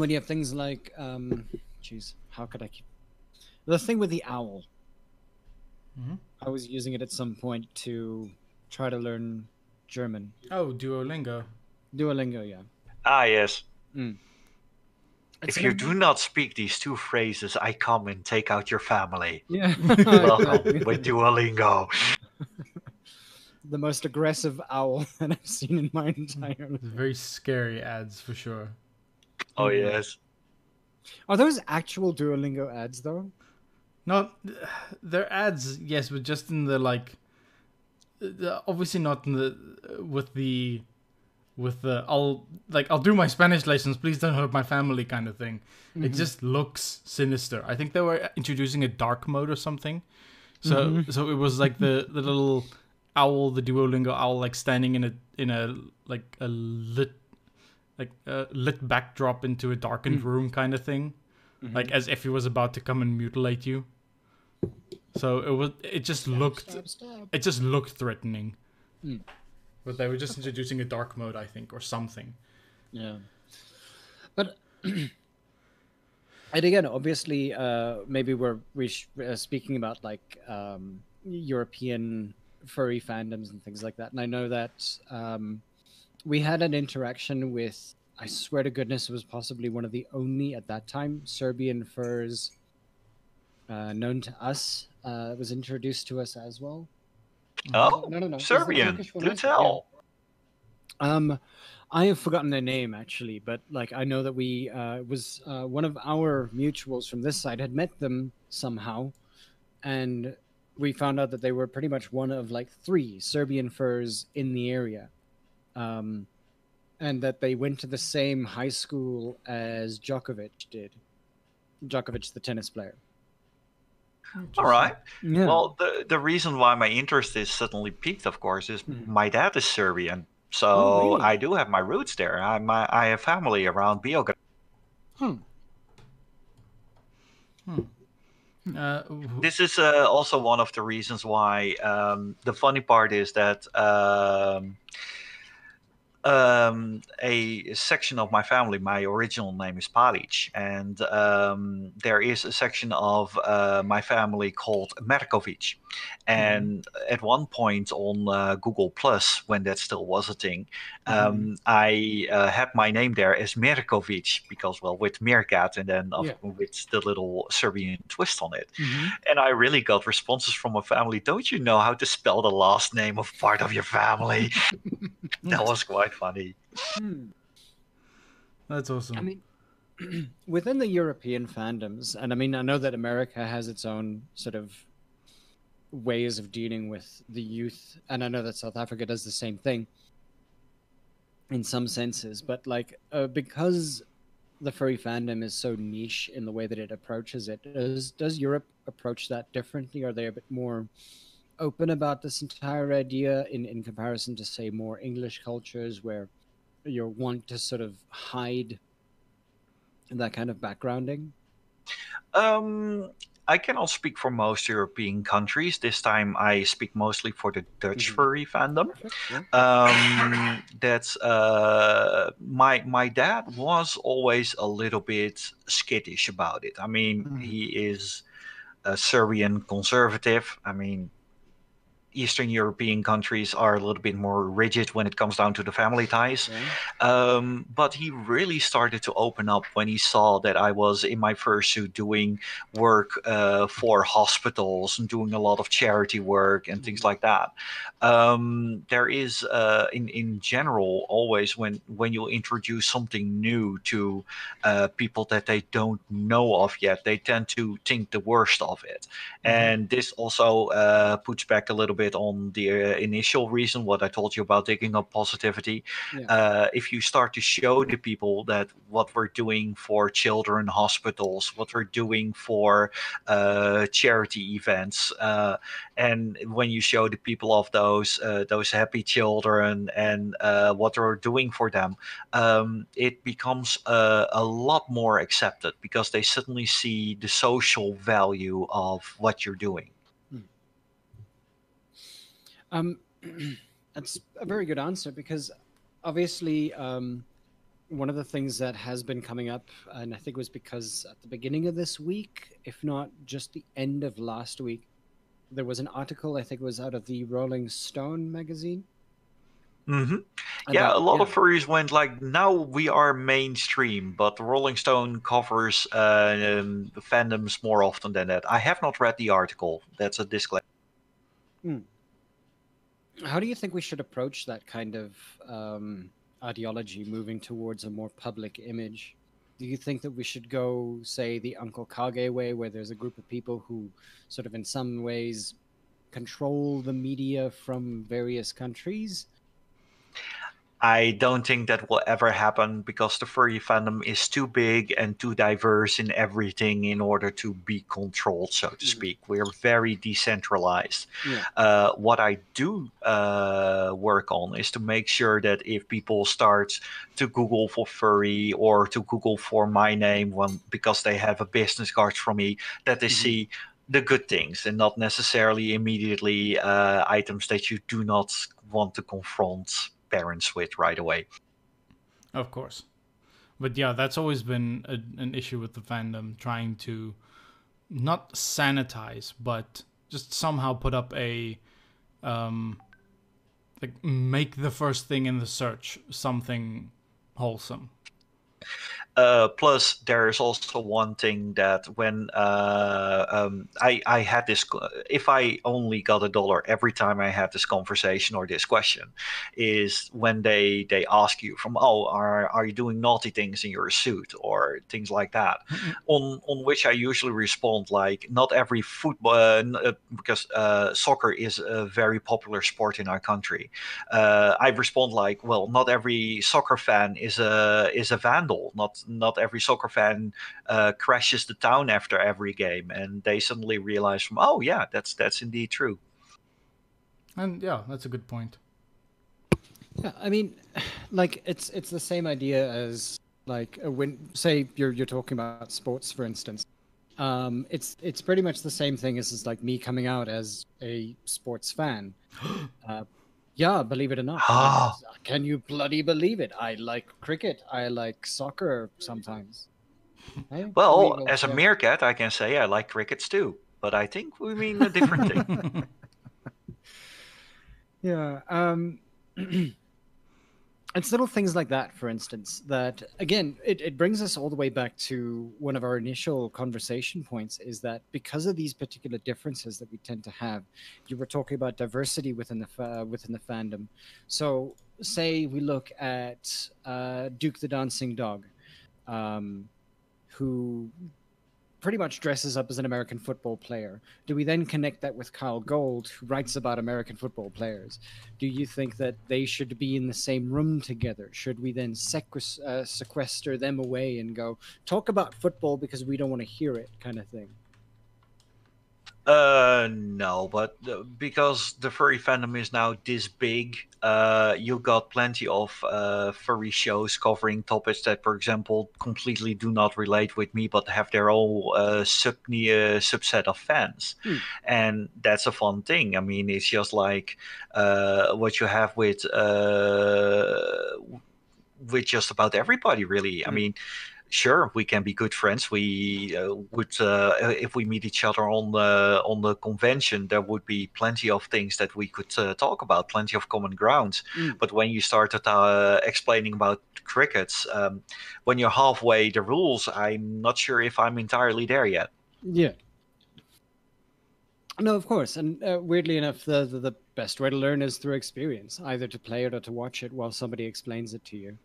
when you have things like, um, jeez, how could I keep the thing with the owl? Mhm. I was using it at some point to try to learn German. oh, Duolingo. Duolingo, yeah. Ah, yes. It's if you do not speak these two phrases, I come and take out your family. yeah, Welcome with Duolingo. the most aggressive owl that I've seen in my entire life. Very scary ads for sure. Oh Mhm. yes. Are those actual Duolingo ads though? No, they're ads, yes, but just in the like. the- Obviously not in the with the, with the I'll like I'll do my Spanish lessons. Please don't hurt my family kind of thing. It mm-hmm. just looks sinister. I think they were introducing a dark mode or something. So mm-hmm. so it was like the the little owl, the Duolingo owl, like standing in a in a like a lit like a lit backdrop into a darkened mm. room kind of thing, mm-hmm. like as if he was about to come and mutilate you. So it was it just looked Stab, stab. it just looked threatening. Hmm. But they were just introducing a dark mode, I think, or something. Yeah. But and again, obviously, uh, maybe we're we sh- uh, speaking about like um, European furry fandoms and things like that. And I know that um, we had an interaction with. I swear to goodness, it was possibly one of the only at that time Serbian furs uh, known to us. Uh, was introduced to us as well. Oh, No, no, no. Serbian. Do tell. Um, I have forgotten their name actually, but like I know that we uh, was uh, one of our mutuals from this side had met them somehow, and we found out that they were pretty much one of like three Serbian furs in the area, um, and that they went to the same high school as Djokovic did. Djokovic, the tennis player. All right. Yeah. Well, the the reason why my interest is suddenly piqued, of course, is Mhm. my dad is Serbian, so Oh, really? I do have my roots there. I my I have family around Beograd. Hmm. Uh, wh- This is uh, also one of the reasons why. Um, the funny part is that um, um, a section of my family, my original name is Palic, and um, there is a section of uh, my family called Merkovic. And at one point on uh, Google Plus, when that still was a thing, um, I uh, had my name there as Merkovic because, well, with Meerkat and then Yeah. with the little Serbian twist on it Mhm. and I really got responses from my family. Don't you know how to spell the last name of part of your family? that was quite funny. Hmm. that's awesome. I mean, within the European fandoms, and I mean, I know that America has its own sort of ways of dealing with the youth, and I know that South Africa does the same thing in some senses, but like, uh, because the furry fandom is so niche in the way that it approaches it, does, does Europe approach that differently? Are they a bit more open about this entire idea in, in comparison to, say, more English cultures where you want to sort of hide that kind of backgrounding? Um, I cannot speak for most European countries. This time I speak mostly for the Dutch mm-hmm. furry fandom. Um, that's uh, my my dad was always a little bit skittish about it. I mean, mm-hmm. he is a Serbian conservative. I mean, Eastern European countries are a little bit more rigid when it comes down to the family ties. Um, but he really started to open up when he saw that I was in my fursuit doing work uh, for hospitals and doing a lot of charity work and things mm-hmm. like that. Um, there is, uh, in in general, always when when you introduce something new to uh, people that they don't know of yet, they tend to think the worst of it, mm-hmm. and this also uh, puts back a little bit bit on the uh, initial reason, what I told you about digging up positivity. Yeah. Uh, if you start to show the people that what we're doing for children hospitals, what we're doing for uh, charity events, uh, and when you show the people of those uh, those happy children and uh, what they're doing for them, um, it becomes a lot more accepted because they suddenly see the social value of what you're doing. Um, that's a very good answer because obviously um, one of the things that has been coming up, and I think it was because at the beginning of this week, if not just the end of last week, there was an article I think it was out of the Rolling Stone magazine. Mm-hmm. Yeah, a lot yeah. of furries went like, now we are mainstream, but Rolling Stone covers uh, um, fandoms more often than that. I have not read the article. That's a disclaimer. Mm. How do you think we should approach that kind of um, ideology moving towards a more public image? Do you think that we should go, say, the Uncle Kage way, where there's a group of people who sort of in some ways control the media from various countries? I don't think that will ever happen because the furry fandom is too big and too diverse in everything in order to be controlled, so to mm. speak. We're very decentralized. Yeah. Uh, what I do uh, work on is to make sure that if people start to Google for furry or to Google for my name when, because they have a business card from me, that they mm-hmm. see the good things and not necessarily immediately uh, items that you do not want to confront parents with right away. Of course. But yeah, that's always been a, an issue with the fandom, trying to not sanitize, but just somehow put up a um like make the first thing in the search something wholesome. Uh, plus, there is also one thing that when uh, um, I, I had this, if I only got a dollar every time I had this conversation or this question, is when they they ask you from, oh, are are you doing naughty things in your suit or things like that, mm-hmm. on on which I usually respond like, not every football uh, uh, because uh, soccer is a very popular sport in our country. Uh, I respond like, well, not every soccer fan is a is a vandal, not not every soccer fan uh, crashes the town after every game, and they suddenly realize from oh yeah, that's that's indeed true. And yeah, that's a good point. Yeah, I mean, like it's it's the same idea as like when say you're you're talking about sports, for instance. Um, it's it's pretty much the same thing as, as like me coming out as a sports fan. uh, yeah, believe it or not. Ah. Can you bloody believe it? I like cricket. I like soccer sometimes. Well, as a meerkat, I can say I like crickets too, but I think we mean a different thing. yeah. Um, it's little things like that, for instance, that again, it, it brings us all the way back to one of our initial conversation points is that because of these particular differences that we tend to have, you were talking about diversity within the uh, within the fandom. So, say we look at uh, Duke the Dancing Dog, um, who pretty much dresses up as an American football player. Do we then connect that with Kyell Gold, who writes about American football players? Do you think that they should be in the same room together? Should we then sequest- uh, sequester them away and go talk about football because we don't want to hear it, kind of thing? Uh, no, but uh, because the furry fandom is now this big, uh, you got plenty of uh, furry shows covering topics that, for example, completely do not relate with me, but have their own uh, sub uh, subset of fans, Hmm. and that's a fun thing. I mean, it's just like uh, what you have with uh, with just about everybody, really. I Hmm. mean sure we can be good friends we uh, would uh, if we meet each other on the on the convention there would be plenty of things that we could uh, talk about plenty of common grounds Mm. but when you started uh, explaining about crickets um, when you're halfway the rules i'm not sure if i'm entirely there yet Yeah. No, of course, and uh, weirdly enough, the, the the best way to learn is through experience, either to play it or to watch it while somebody explains it to you.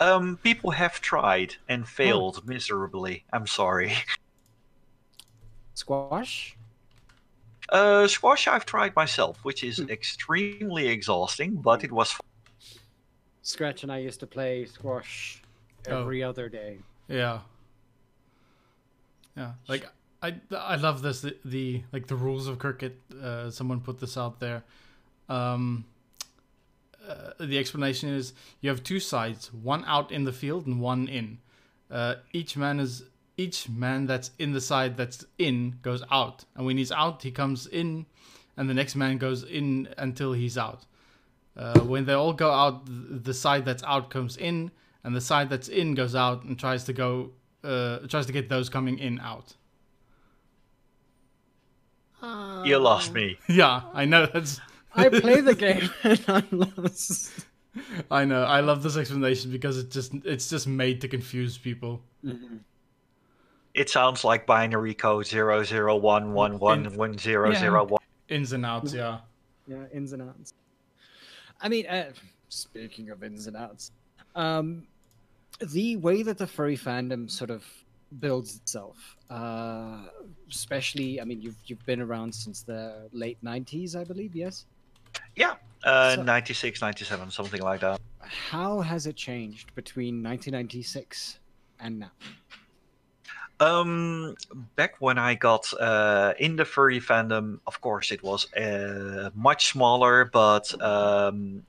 Um, people have tried and failed miserably i'm sorry Squash. uh, squash i've tried myself which is Hmm. extremely exhausting but it was fun. Scratch and I used to play squash Oh. every other day. Yeah. Yeah, like I I love this the, the like the rules of cricket. Uh, someone put this out there. Um, uh, the explanation is you have two sides, one out in the field and one in. Uh, each man is each man that's in the side that's in goes out, and when he's out, he comes in, and the next man goes in until he's out. Uh, when they all go out, the side that's out comes in, and the side that's in goes out and tries to go uh, tries to get those coming in out. you lost me Yeah, I know that's. I play the game and I'm lost. I know. I love this explanation because it just it's just made to confuse people. It sounds like binary code zero zero one one one one zero zero one. Ins and outs, yeah. Yeah, ins and outs. I mean, uh, speaking of ins and outs, um, the way that the furry fandom sort of builds itself, uh, especially, I mean, you've you've been around since the late '90s, I believe. Yes. Yeah, uh, So- 96, 97, something like that. How has it changed between 1996 and now? Um, back when I got uh, in the furry fandom, of course, it was uh, much smaller, but um,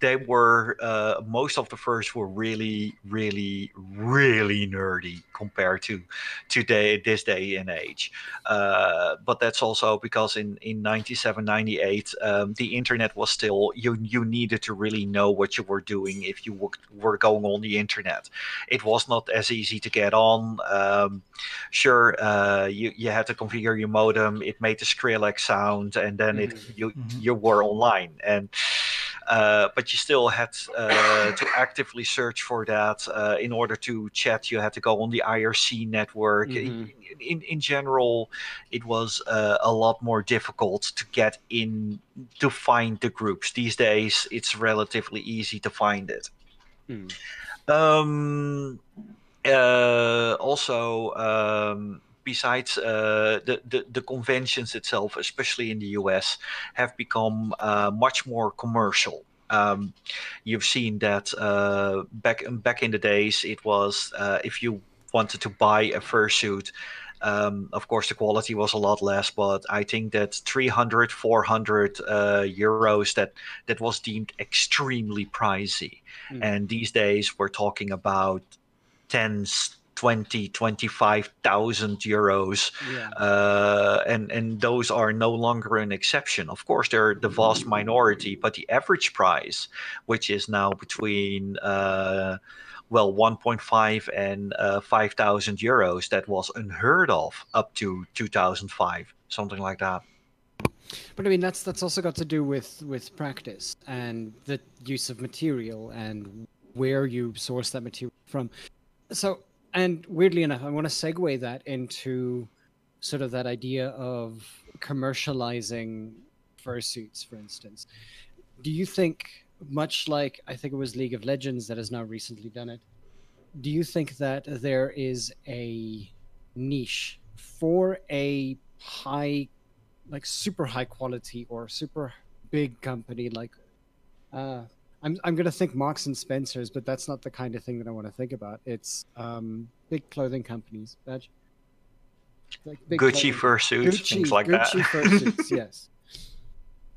they were uh, most of the furs were really, really, really nerdy compared to today, this day and age. Uh, but that's also because in in 97, 98, um, the internet was still you you needed to really know what you were doing if you were, were going on the internet. It was not as easy to get on. Um, sure, uh, you you had to configure your modem. It made the Skrillex sound, and then it you Mhm. you were online and. Uh, but you still had uh, to actively search for that. Uh, in order to chat, you had to go on the IRC network. Mhm. In, in general, it was uh, a lot more difficult to get in to find the groups. These days, it's relatively easy to find it. Hmm. Um, uh, also, um, besides uh, the, the the conventions itself, especially in the US, have become uh, much more commercial. Um, you've seen that uh, back back in the days, it was uh, if you wanted to buy a fursuit. Um, of course, the quality was a lot less, but I think that 300, 400 uh, euros that that was deemed extremely pricey. Mm. And these days, we're talking about tens, 20, 25,000 euros. Yeah. Uh, and, and those are no longer an exception. Of course, they're the vast minority, but the average price, which is now between, uh, well, 1.5 and uh, 5,000 euros, that was unheard of up to 2005, something like that. But I mean, that's that's also got to do with with practice and the use of material and where you source that material from. So, and weirdly enough, I want to segue that into sort of that idea of commercializing fursuits, for instance. Do you think, much like I think it was League of Legends that has now recently done it, do you think that there is a niche for a high like super high quality or super big company like uh I'm I'm gonna think Marks and Spencers, but that's not the kind of thing that I want to think about. It's um big clothing companies. Badge. like big Gucci clothing. fursuits, Gucci, things like that. Gucci that. fursuits, yes.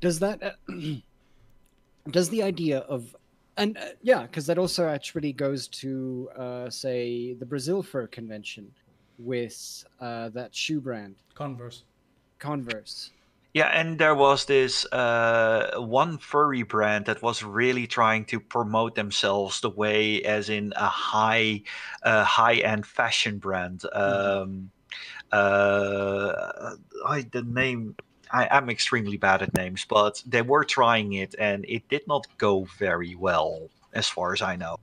Does that uh, does the idea of and uh, yeah, because that also actually goes to uh, say the Brazil Fur Convention with uh, that shoe brand Converse. Converse. Yeah, and there was this uh, one furry brand that was really trying to promote themselves the way, as in a high, uh, high-end fashion brand. Um, uh, I, the name I, I'm extremely bad at names, but they were trying it, and it did not go very well, as far as I know.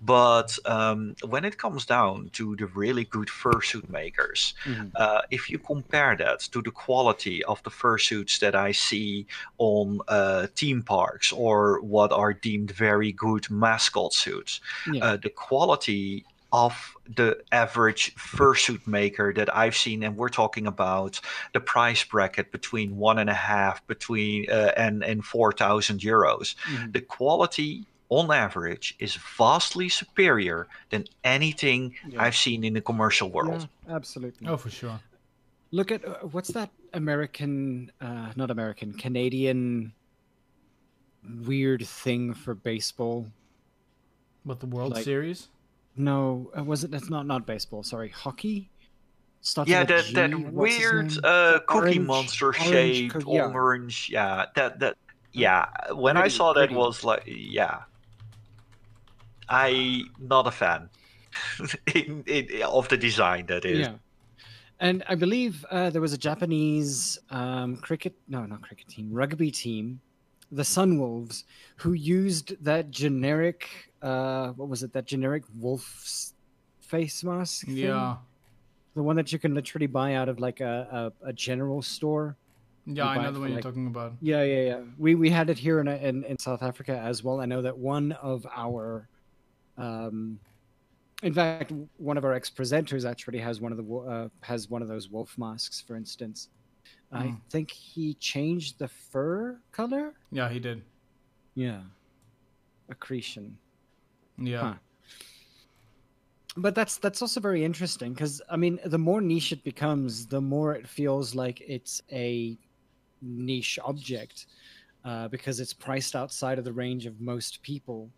But um, when it comes down to the really good fursuit makers, Mhm. uh, if you compare that to the quality of the fursuits that I see on uh, theme parks or what are deemed very good mascot suits, Yeah. uh, the quality of the average fursuit maker that I've seen, and we're talking about the price bracket between one and a half between uh, and and four thousand euros. Mhm. The quality on average is vastly superior than anything Yeah. I've seen in the commercial world. Yeah, absolutely. Oh, for sure. Look at uh, what's that American, uh, not American, Canadian weird thing for baseball. What the World Like- Series? No, uh, was it? That's not not baseball. Sorry, hockey. Starts Yeah, that G. that weird name? uh, Cookie Orange- Monster orange shaped coo- yeah. orange. Yeah, that that yeah. When I saw that pretty. was like yeah. I not a fan in, in, of the design. That is. Yeah. And I believe uh, there was a Japanese um, cricket, no, not cricket team, rugby team, the Sunwolves, who used that generic, uh, what was it, that generic wolf's face mask? thing? Yeah. The one that you can literally buy out of like a, a, a general store. Yeah, I know the for, one you're talking about. Yeah, yeah, yeah. We we had it here in in, in South Africa as well. I know that one of our, um, in fact, one of our ex presenters actually has one of the uh, has one of those wolf masks, for instance. I Hmm. think he changed the fur color. Yeah, he did. Yeah, accretion. Yeah. Huh. But that's that's also very interesting because I mean, the more niche it becomes, the more it feels like it's a niche object uh, because it's priced outside of the range of most people.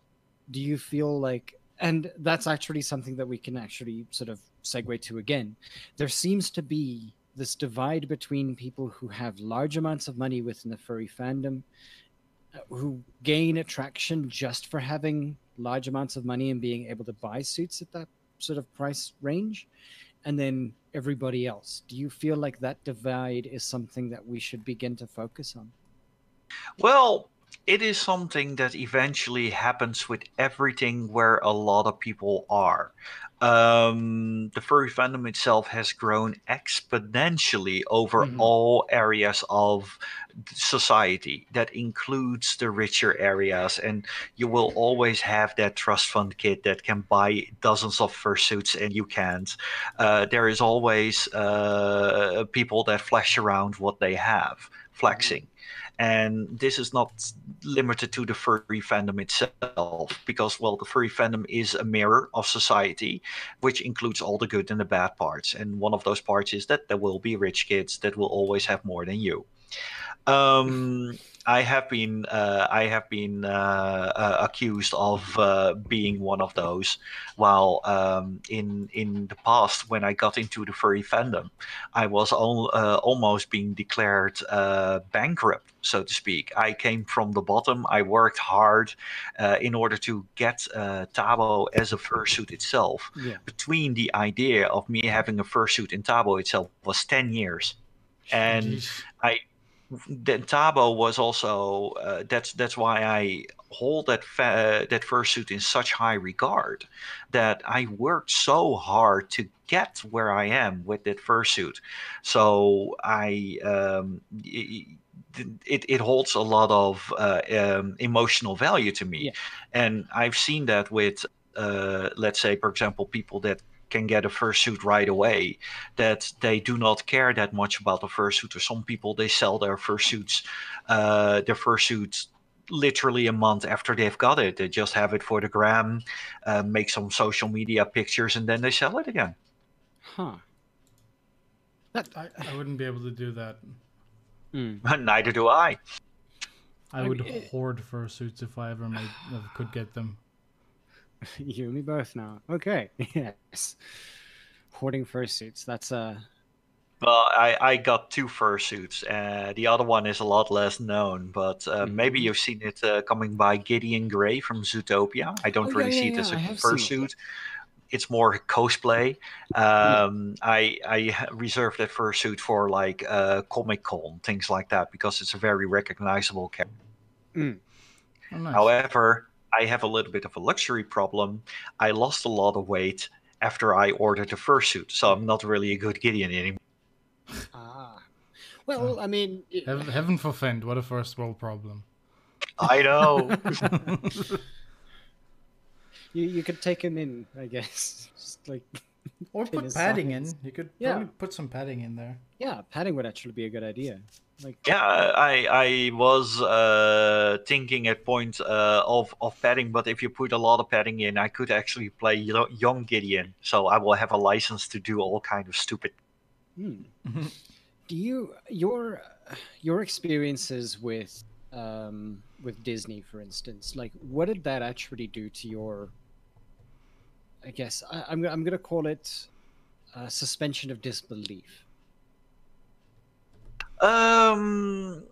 Do you feel like, and that's actually something that we can actually sort of segue to again. There seems to be this divide between people who have large amounts of money within the furry fandom, uh, who gain attraction just for having large amounts of money and being able to buy suits at that sort of price range, and then everybody else. Do you feel like that divide is something that we should begin to focus on? Well, it is something that eventually happens with everything where a lot of people are. Um, the furry fandom itself has grown exponentially over Mhm. all areas of society. That includes the richer areas, and you will always have that trust fund kid that can buy dozens of fursuits and you can't. Uh, there is always uh, people that flash around what they have, flexing and this is not limited to the furry fandom itself because well the furry fandom is a mirror of society which includes all the good and the bad parts. And one of those parts is that there will be rich kids that will always have more than you um, I have been uh, I have been uh, uh, accused of uh, being one of those. While um, in in the past, when I got into the furry fandom, I was al- uh, almost being declared uh, bankrupt, so to speak. I came from the bottom. I worked hard uh, in order to get uh, Thabo as a fursuit itself. Yeah. Between the idea of me having a fursuit in Thabo itself was ten years, and Jeez. then Thabo was also uh, that's that's why I hold that fa- that fursuit in such high regard that I worked so hard to get where I am with that fursuit. So I um, it it holds a lot of uh, um, emotional value to me, Yeah. and I've seen that with uh, let's say for example people that can get a fursuit right away that they do not care that much about the fursuit. Or some people they sell their fursuits, uh, their fursuits literally a month after they've got it. They just have it for the gram, uh, make some social media pictures, and then they sell it again. Huh. I, I wouldn't be able to do that. Mm. Neither do I. I I would mean, it- hoard fursuits if I ever made could get them. You and me both now. Okay. Yes. Hoarding fursuits. That's uh Well, I, I got two fursuits. Uh, the other one is a lot less known, but uh, maybe Mhm. you've seen it uh, coming by Gideon Grey from Zootopia. I don't Oh, yeah, really see yeah, it as yeah, a I have seen it. fursuit. It's more cosplay. Um, I I ha- reserved that fursuit for like uh, Comic Con things like that because it's a very recognizable character. Oh, nice. However, I have a little bit of a luxury problem. I lost a lot of weight after I ordered the fursuit, so I'm not really a good Gideon anymore. ah. Well, I mean, y- Heaven, heaven forfend, what a first world problem. I know. you you could take him in, I guess. Just like Or put his padding in. You could Yeah. probably put some padding in there. yeah, padding would actually be a good idea. Like Yeah, I I was uh, thinking at point uh, of of padding, but if you put a lot of padding in, I could actually play young Gideon. So I will have a license to do all kind of stupid. hmm. do you your your experiences with um with Disney, for instance, like what did that actually do to your? I guess I, I'm I'm gonna call it uh, suspension of disbelief. Um,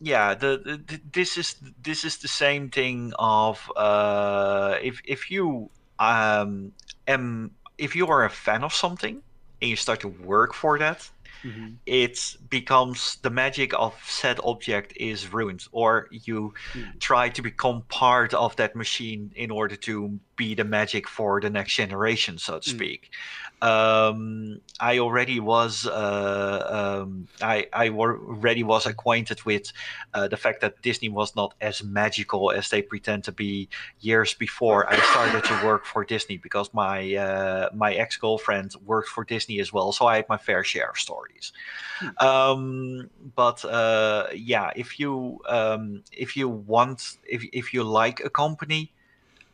yeah, the, the, the this is this is the same thing of uh, if if you um am if you are a fan of something and you start to work for that, Mhm. it becomes the magic of said object is ruined or you Mm. try to become part of that machine in order to be the magic for the next generation so to Mm. speak um, i already was uh, um, I, I already was acquainted with uh, the fact that disney was not as magical as they pretend to be years before i started to work for disney because my uh, my ex-girlfriend worked for disney as well so i had my fair share of stories. Um, but uh, yeah if you um, if you want if, if you like a company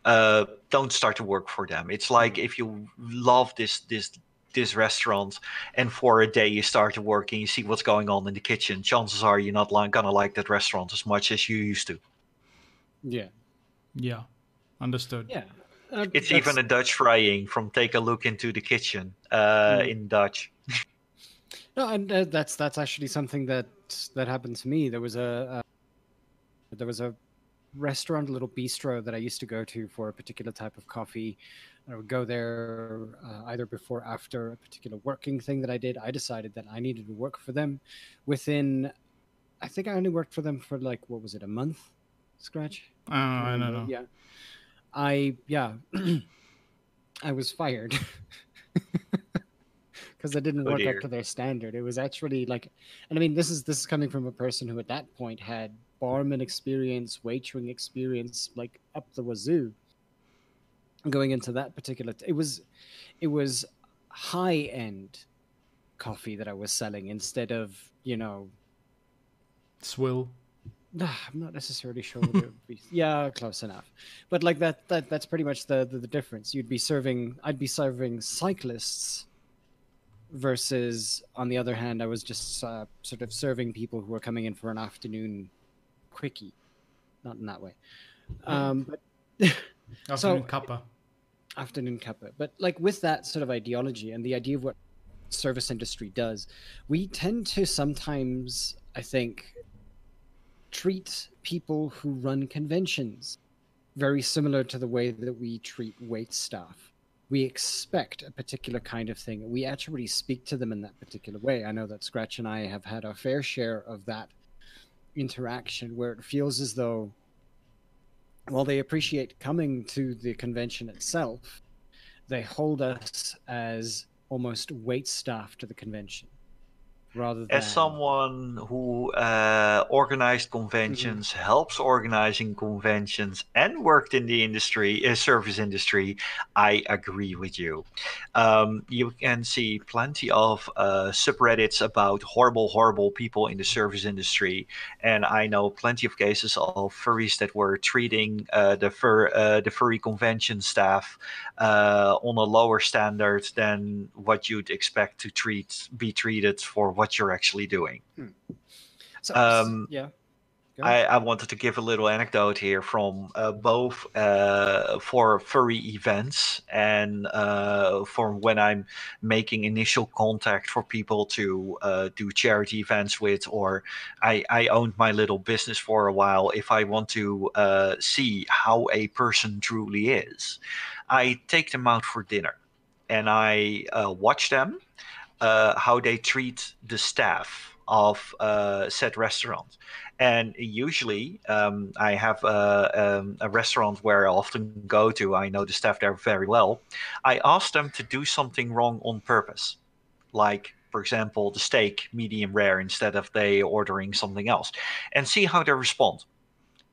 uh, don't start to work for them it's like if you love this this this restaurant and for a day you start to work and you see what's going on in the kitchen chances are you're not li- gonna like that restaurant as much as you used to Yeah, Yeah, understood. yeah. Uh, it's that's- even a dutch frying from take a look into the kitchen uh, Mm. in dutch No, and uh, that's that's actually something that that happened to me. There was a uh, there was a restaurant, a little bistro that I used to go to for a particular type of coffee. I would go there uh, either before, or after a particular working thing that I did. I decided that I needed to work for them. Within, I think I only worked for them for like what was it, a month? Scratch. Uh, I don't know. Yeah. I yeah. I was fired because I didn't Oh, work dear. up to their standard. It was actually like, and I mean, this is this is coming from a person who at that point had barman experience, waitering experience, like up the wazoo. Going into that particular, it was, it was high end coffee that I was selling instead of you know Swill. Nah, I'm not necessarily sure what it would be. Yeah, close enough. But like that, that that's pretty much the, the the difference. You'd be serving, I'd be serving cyclists, versus on the other hand, I was just uh, sort of serving people who were coming in for an afternoon quickie, not in that way. Um, but Afternoon So- kappa. afternoon cuppa. But like with that sort of ideology and the idea of what service industry does, we tend to sometimes, I think, treat people who run conventions very similar to the way that we treat wait staff. We expect a particular kind of thing. We actually speak to them in that particular way. I know that Scratch and I have had our fair share of that interaction where it feels as though while they appreciate coming to the convention itself, they hold us as almost wait staff to the convention. Rather than as someone who uh, organized conventions, Mm-hmm. helps organizing conventions, and worked in the industry, uh, service industry, I agree with you. Um, you can see plenty of uh, subreddits about horrible, horrible people in the service industry, and I know plenty of cases of furries that were treating uh, the fur, uh, the furry convention staff uh, on a lower standard than what you'd expect to treat be treated for what you're actually doing. So, um, yeah. I. I wanted to give a little anecdote here from uh, both uh, for furry events and uh, for when I'm making initial contact for people to uh, do charity events with, or I, I owned my little business for a while. If I want to uh, see how a person truly is, I take them out for dinner and I uh, watch them uh, how they treat the staff of uh, said restaurant. And usually, um, I have a, um, a restaurant where I often go to. I know the staff there very well. I ask them to do something wrong on purpose, like, for example, the steak medium rare instead of they ordering something else, and see how they respond.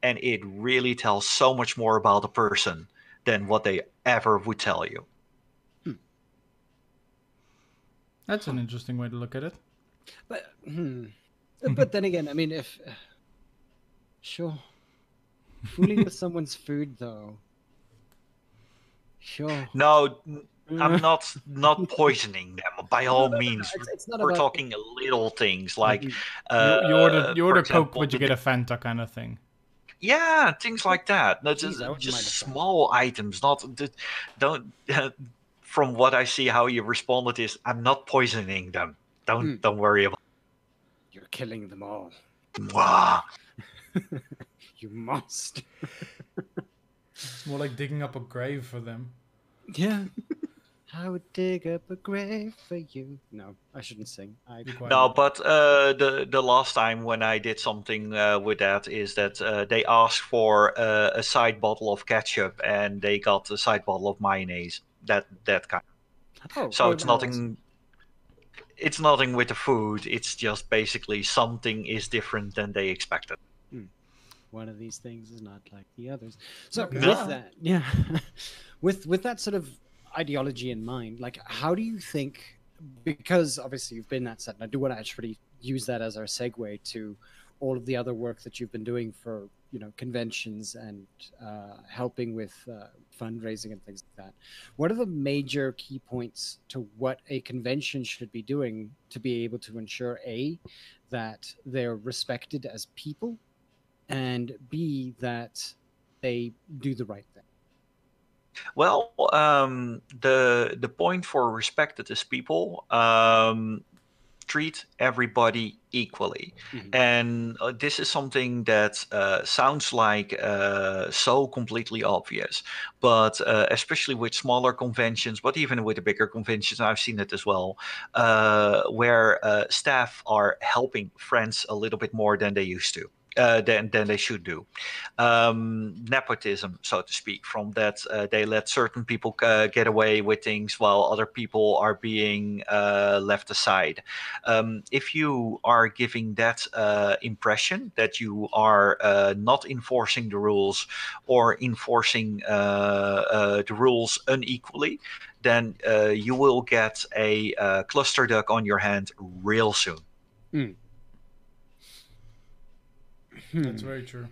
And it really tells so much more about a person than what they ever would tell you. That's an interesting way to look at it. But hmm. but then again, I mean, if sure, fooling with someone's food though, sure. No, I'm not not poisoning them by all means. It's, it's not We're about talking little things like Mhm. uh, you, you order you for order example, Coke, but you get a Fanta kind of thing. yeah things like that. No, just, Jeez, I wouldn't just mind a Fanta. small items. Not don't. from what I see, how you responded is, I'm not poisoning them. Don't Hmm. don't worry about. You're killing them all. Mwah. You must. It's more like digging up a grave for them. Yeah. I would dig up a grave for you. No, I shouldn't sing. I No, but uh, the the last time when I did something uh, with that is that uh, they asked for uh, a side bottle of ketchup and they got a side bottle of mayonnaise. That that kind. oh, So it's no, nothing. It's nothing with the food. It's just basically something is different than they expected. Hmm. one of these things is not like the others. So Okay. with No. that, yeah, with with that sort of ideology in mind, like how do you think? Because obviously you've been that set, and I do want to actually use that as our segue to all of the other work that you've been doing for you know conventions and uh, helping with uh, fundraising and things like that. What are the major key points to what a convention should be doing to be able to ensure a that they're respected as people and B that they do the right thing. Well, um, the the point for respected as people um, treat everybody equally, Mhm. and uh, this is something that uh, sounds like uh, so completely obvious, but uh, especially with smaller conventions, but even with the bigger conventions, I've seen it as well, uh, where uh, staff are helping friends a little bit more than they used to. Uh, than, than they should do. Um, nepotism, so to speak, from that uh, they let certain people uh, get away with things while other people are being uh, left aside. Um, if you are giving that uh, impression that you are uh, not enforcing the rules or enforcing the rules unequally, then you will get a cluster duck on your hand real soon. That's Hmm. very true.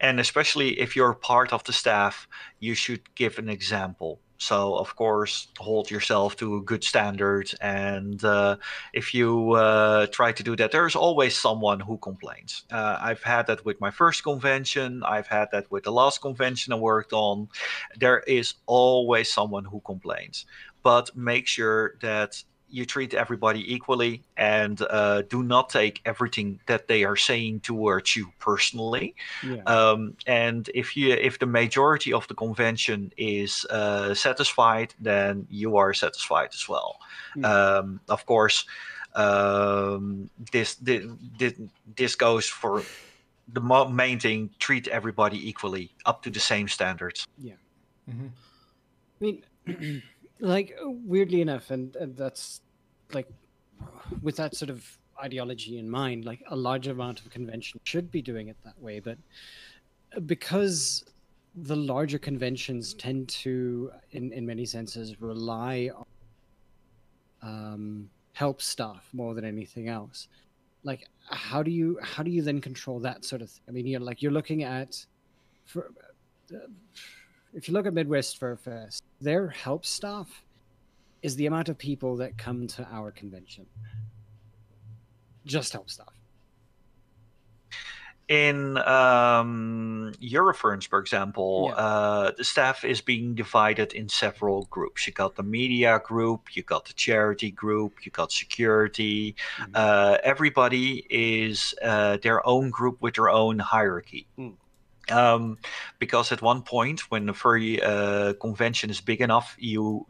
and especially if you're part of the staff you should give an example. So of course hold yourself to a good standard and uh, if you uh, try to do that there's always someone who complains. Uh, i've had that with my first convention. I've had that with the last convention i worked on. There is always someone who complains. But make sure that you treat everybody equally and uh, do not take everything that they are saying towards you personally Yeah. um, and if you if the majority of the convention is uh, satisfied, then you are satisfied as well. Hmm. Um, of course, um, this, this this goes for the main thing: treat everybody equally, up to the same standards. hmm I mean, like weirdly enough, and, and that's like with that sort of ideology in mind, like a large amount of convention should be doing it that way, but because the larger conventions tend to, in, in many senses, rely on um, help staff more than anything else. Like, how do you how do you then control that sort of? Thing? I mean, you're like you're looking at, for uh, if you look at Midwest Fur Fest, their help staff is the amount of people that come to our convention. Just help staff in um, Eurofurence, for example, yeah. uh, the staff is being divided in several groups. You got the media group, you got the charity group, you got security. Mm-hmm. Uh, everybody is uh, their own group with their own hierarchy. Mm. Um, because at one point, when the furry uh, convention is big enough, you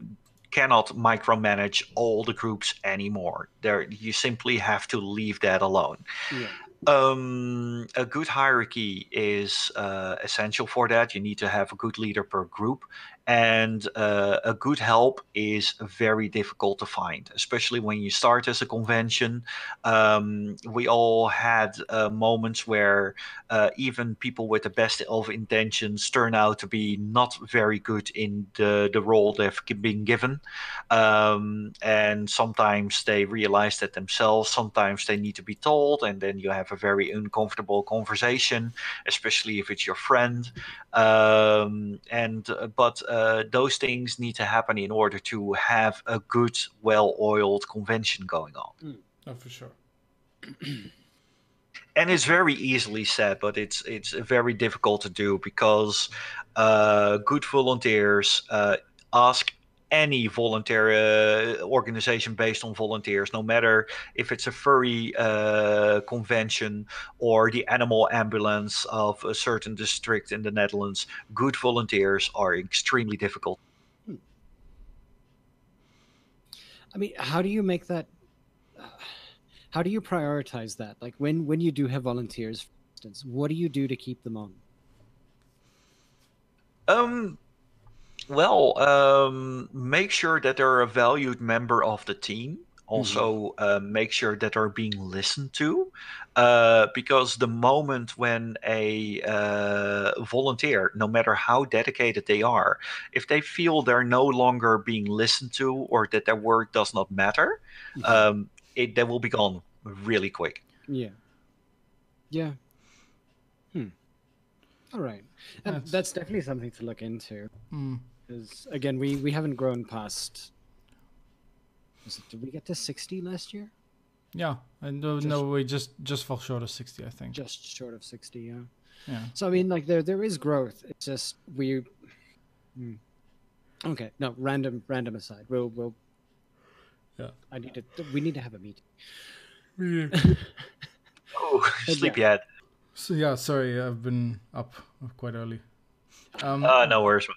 cannot micromanage all the groups anymore. There, you simply have to leave that alone. Yeah. Um, a good hierarchy is uh, essential for that. You need to have a good leader per group, and uh, a good help is very difficult to find, especially when you start as a convention. Um, we all had uh, moments where uh, even people with the best of intentions turn out to be not very good in the, the role they've been given. Um, and sometimes they realize that themselves, sometimes they need to be told, and then you have a very uncomfortable conversation, especially if it's your friend. Um, and uh, but uh, those things need to happen in order to have a good, well-oiled convention going on. Mm. Oh, for sure. and it's very easily said, but it's it's very difficult to do because uh, good volunteers uh, ask any volunteer uh, organization based on volunteers, no matter if it's a furry uh, convention or the animal ambulance of a certain district in the Netherlands, good volunteers are extremely difficult. I mean, how do you make that? Uh, how do you prioritize that? Like when when you do have volunteers, for instance, what do you do to keep them on? Um, well, um, make sure that they're a valued member of the team. Also, mm-hmm. uh, make sure that they're being listened to, uh, because the moment when a uh, volunteer, no matter how dedicated they are, if they feel they're no longer being listened to or that their work does not matter, mm-hmm. um, it they will be gone really quick. Yeah. Yeah. Hmm. All right. That's, that's definitely something to look into. Mm. Because again, we we haven't grown past. It, did we get to sixty last year? Yeah, and uh, no, we just just fell short of sixty, I think. Just short of sixty, yeah. Yeah. So I mean, like there there is growth. It's just we. Hmm. Okay, no, random random aside. We'll we'll. Yeah. I need to. We need to have a meeting. oh, sleepyhead. Yeah. So yeah, sorry, I've been up quite early. Um, uh, no worries.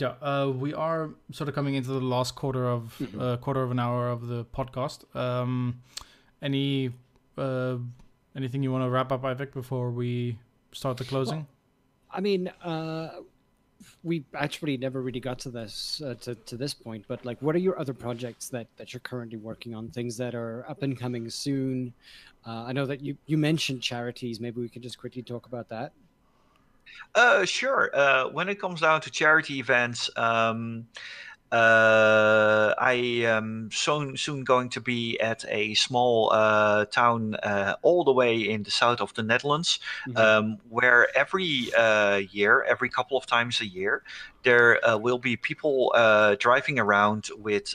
Yeah, uh, we are sort of coming into the last quarter of mm-hmm. uh, quarter of an hour of the podcast. Um, any uh, anything you want to wrap up, Ivik, before we start the closing? Well, I mean, uh, we actually never really got to this uh, to to this point. But like, what are your other projects that that you're currently working on? Things that are up and coming soon. Uh, I know that you you mentioned charities. Maybe we can just quickly talk about that. Uh, sure. Uh, when it comes down to charity events, um, uh, I am soon soon going to be at a small uh, town uh, all the way in the south of the Netherlands, mm-hmm. um, where every uh, year, every couple of times a year, there uh, will be people uh, driving around with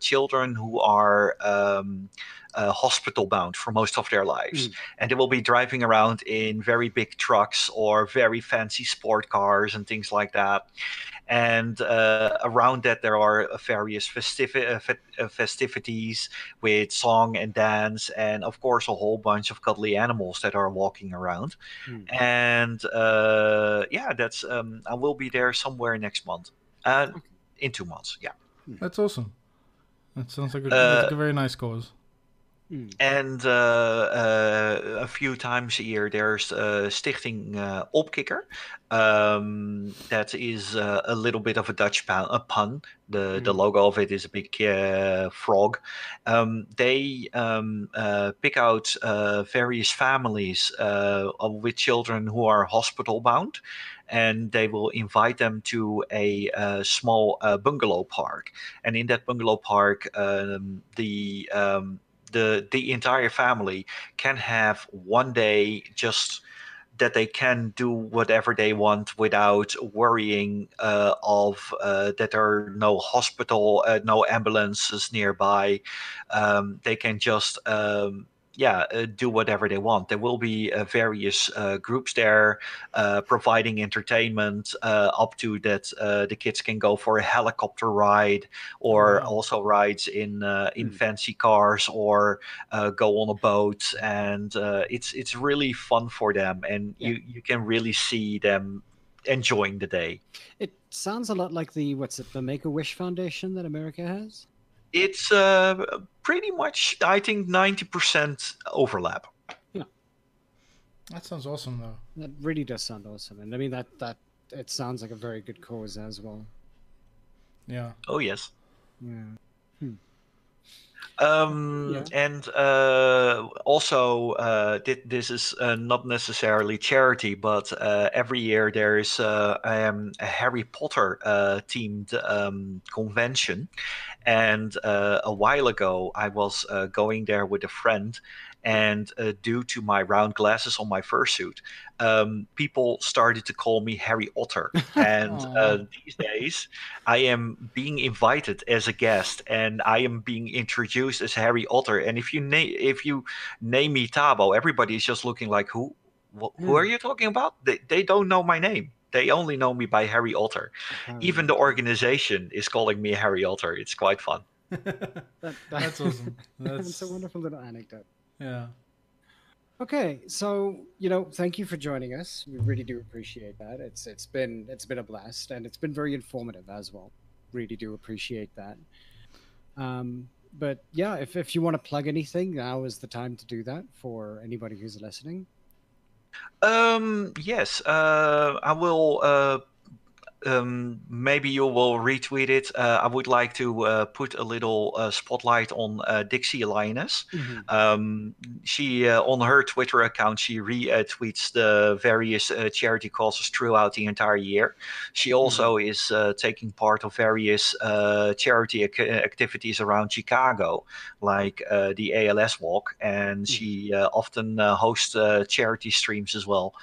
children who are. Um, uh, hospital bound for most of their lives. Mm. And they will be driving around in very big trucks or very fancy sport cars and things like that. And uh, around that, there are various festiv- uh, uh, festivities with song and dance, and of course, a whole bunch of cuddly animals that are walking around. Mm. And uh, yeah, that's um, I will be there somewhere next month. Uh, in two months, yeah. That's awesome. That sounds like a, like a very nice cause. Mm. And uh, uh, a few times a year, there's uh, Stichting uh, Opkikker. Um, that is uh, a little bit of a Dutch pun. A pun. The mm. the logo of it is a big uh, frog. Um, they um, pick out various families with children who are hospital bound and they will invite them to a, small uh, bungalow park. And in that bungalow park, um, the um, the the entire family can have one day just that they can do whatever they want without worrying uh, of uh, that there are no hospital, uh, no ambulances nearby. Um, they can just um, yeah, uh, do whatever they want. There will be uh, various uh, groups there uh, providing entertainment uh, up to that uh, the kids can go for a helicopter ride or also rides in in mm. fancy cars or go on a boat and it's it's really fun for them and yeah. you you can really see them enjoying the day. It sounds a lot like the what's it the Make a Wish Foundation that America has. It's uh, pretty much, I think, 90% overlap. Yeah. That sounds awesome, though. That really does sound awesome. And I mean, that, that it sounds like a very good cause as well. Yeah. Oh, yes. Yeah. Hmm. Um, yeah. And uh, also, uh, th- this is uh, not necessarily charity, but uh, every year there is uh, um, a Harry Potter uh, themed um, convention. And a while ago, I was going there with a friend, and uh, due to my round glasses on my fursuit, um, people started to call me Harry Otter. And uh, these days, I am being invited as a guest, and I am being introduced as Harry Otter. And if you name if you name me Thabo, everybody is just looking like who wh- who hmm. are you talking about? They they don't know my name. They only know me by Harry Otter. Oh, Even the organization is calling me Harry Otter. It's quite fun. that, that, that's awesome. That's... that's a wonderful little anecdote. Yeah. Okay, so you know, thank you for joining us. We really do appreciate that. It's it's been it's been a blast, and it's been very informative as well. Really do appreciate that. Um, but yeah, if if you want to plug anything, now is the time to do that for anybody who's listening. Um, yes, uh, I will uh, um, maybe you will retweet it. Uh, I would like to uh, put a little uh, spotlight on uh, Dixie Lioness. Mm-hmm. Um, she uh, on her Twitter account she retweets the various uh, charity causes throughout the entire year. She also mm-hmm. is taking part of various charity ac- activities around Chicago, like the ALS Walk, and mm-hmm. she often hosts charity streams as well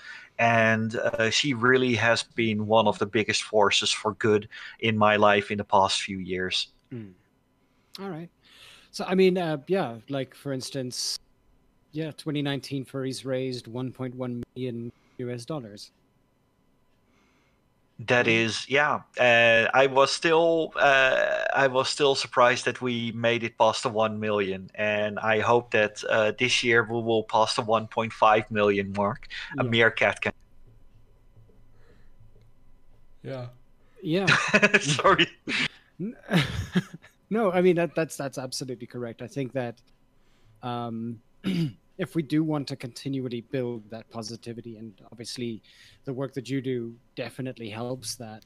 and uh, she really has been one of the biggest forces for good in my life in the past few years. Mm. All right. So, I mean, uh, yeah, like for instance, yeah, 2019 furries raised 1.1 million US dollars. That is, yeah. Uh, I was still, uh, I was still surprised that we made it past the one million, and I hope that uh, this year we will pass the 1.5 million mark. Yeah. A meerkat can. Yeah. Yeah. Sorry. no, I mean that that's that's absolutely correct. I think that um, if we do want to continually build that positivity, and obviously the work that you do definitely helps that.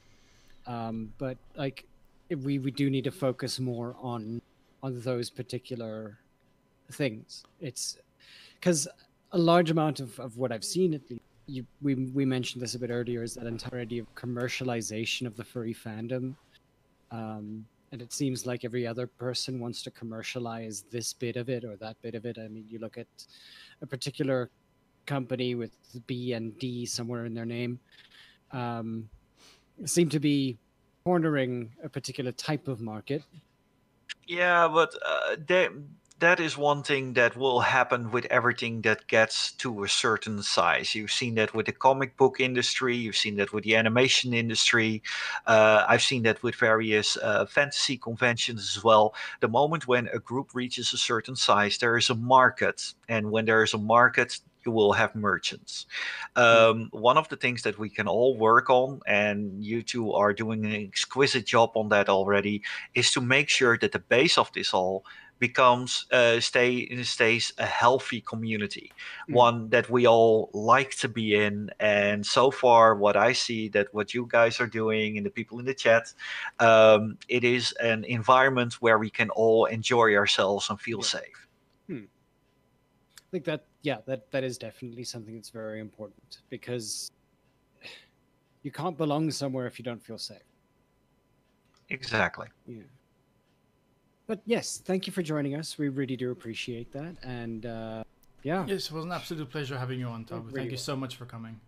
Um, but like, we we do need to focus more on on those particular things. It's because a large amount of, of what I've seen at least you we we mentioned this a bit earlier is that entire idea of commercialization of the furry fandom um, and it seems like every other person wants to commercialize this bit of it or that bit of it. I mean you look at a particular company with b and d somewhere in their name um, seem to be cornering a particular type of market. Yeah but uh, they that is one thing that will happen with everything that gets to a certain size. You've seen that with the comic book industry, you've seen that with the animation industry, uh, I've seen that with various uh, fantasy conventions as well. The moment when a group reaches a certain size, there is a market. And when there is a market, you will have merchants. Hmm. Um, one of the things that we can all work on, and you two are doing an exquisite job on that already, is to make sure that the base of this all becomes uh, stay stays a healthy community, Mm. one that we all like to be in. And so far, what I see that what you guys are doing and the people in the chat, um, it is an environment where we can all enjoy ourselves and feel Yeah. safe. I think that yeah, that that is definitely something that's very important because you can't belong somewhere if you don't feel safe. Exactly. Yeah. But yes, thank you for joining us. We really do appreciate that, and uh, yeah, Yes, it was an absolute pleasure having you on, Toby. really Thank you was. so much for coming.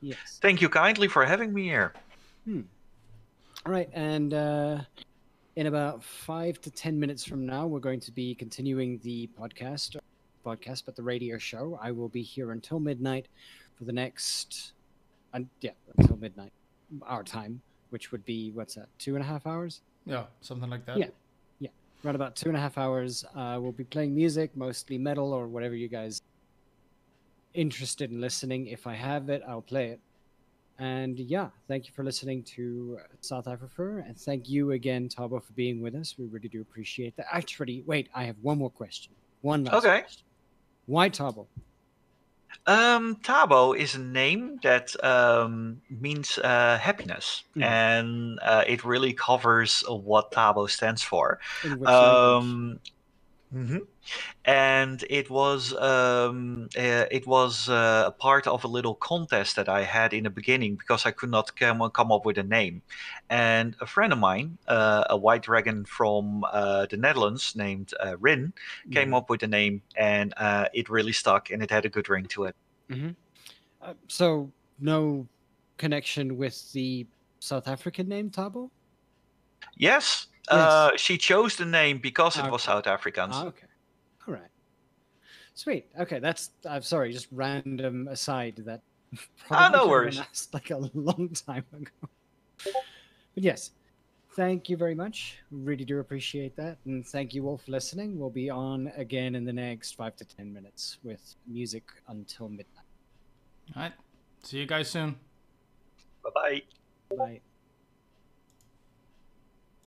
yes. Thank you kindly for having me here. Hmm. All right, and uh, in about five to ten minutes from now, we're going to be continuing the podcast, podcast, but the radio show. I will be here until midnight for the next, un yeah, until midnight, our time, which would be what's that, two and a half hours? Yeah, something like that. Yeah. Around about two and a half hours. Uh, we'll be playing music, mostly metal or whatever you guys interested in listening. If I have it, I'll play it. And yeah, thank you for listening to South Africa, and thank you again, Thabo, for being with us. We really do appreciate that. Actually, wait, I have one more question. One last Okay. question. Why Thabo? Um, Thabo is a name that um, means uh, happiness, Hmm. and uh, it really covers what Thabo stands for. In which language? Um, mhm. And it was um, uh, it was uh, a part of a little contest that I had in the beginning because I could not come, come up with a name. And a friend of mine, uh, a white dragon from uh, the Netherlands named uh, Rin, came Mhm. up with a name, and uh, it really stuck, and it had a good ring to it. Uh, so no connection with the South African name Thabo? Yes, uh, she chose the name because it was South Afrikaans. Ah, okay. All right. Sweet. Okay, that's. I'm sorry, just random aside that. Ah, no should have been worries. asked, Like a long time ago. But yes, thank you very much. Really do appreciate that, and thank you all for listening. We'll be on again in the next five to ten minutes with music until midnight. All right. See you guys soon. Bye bye. Bye.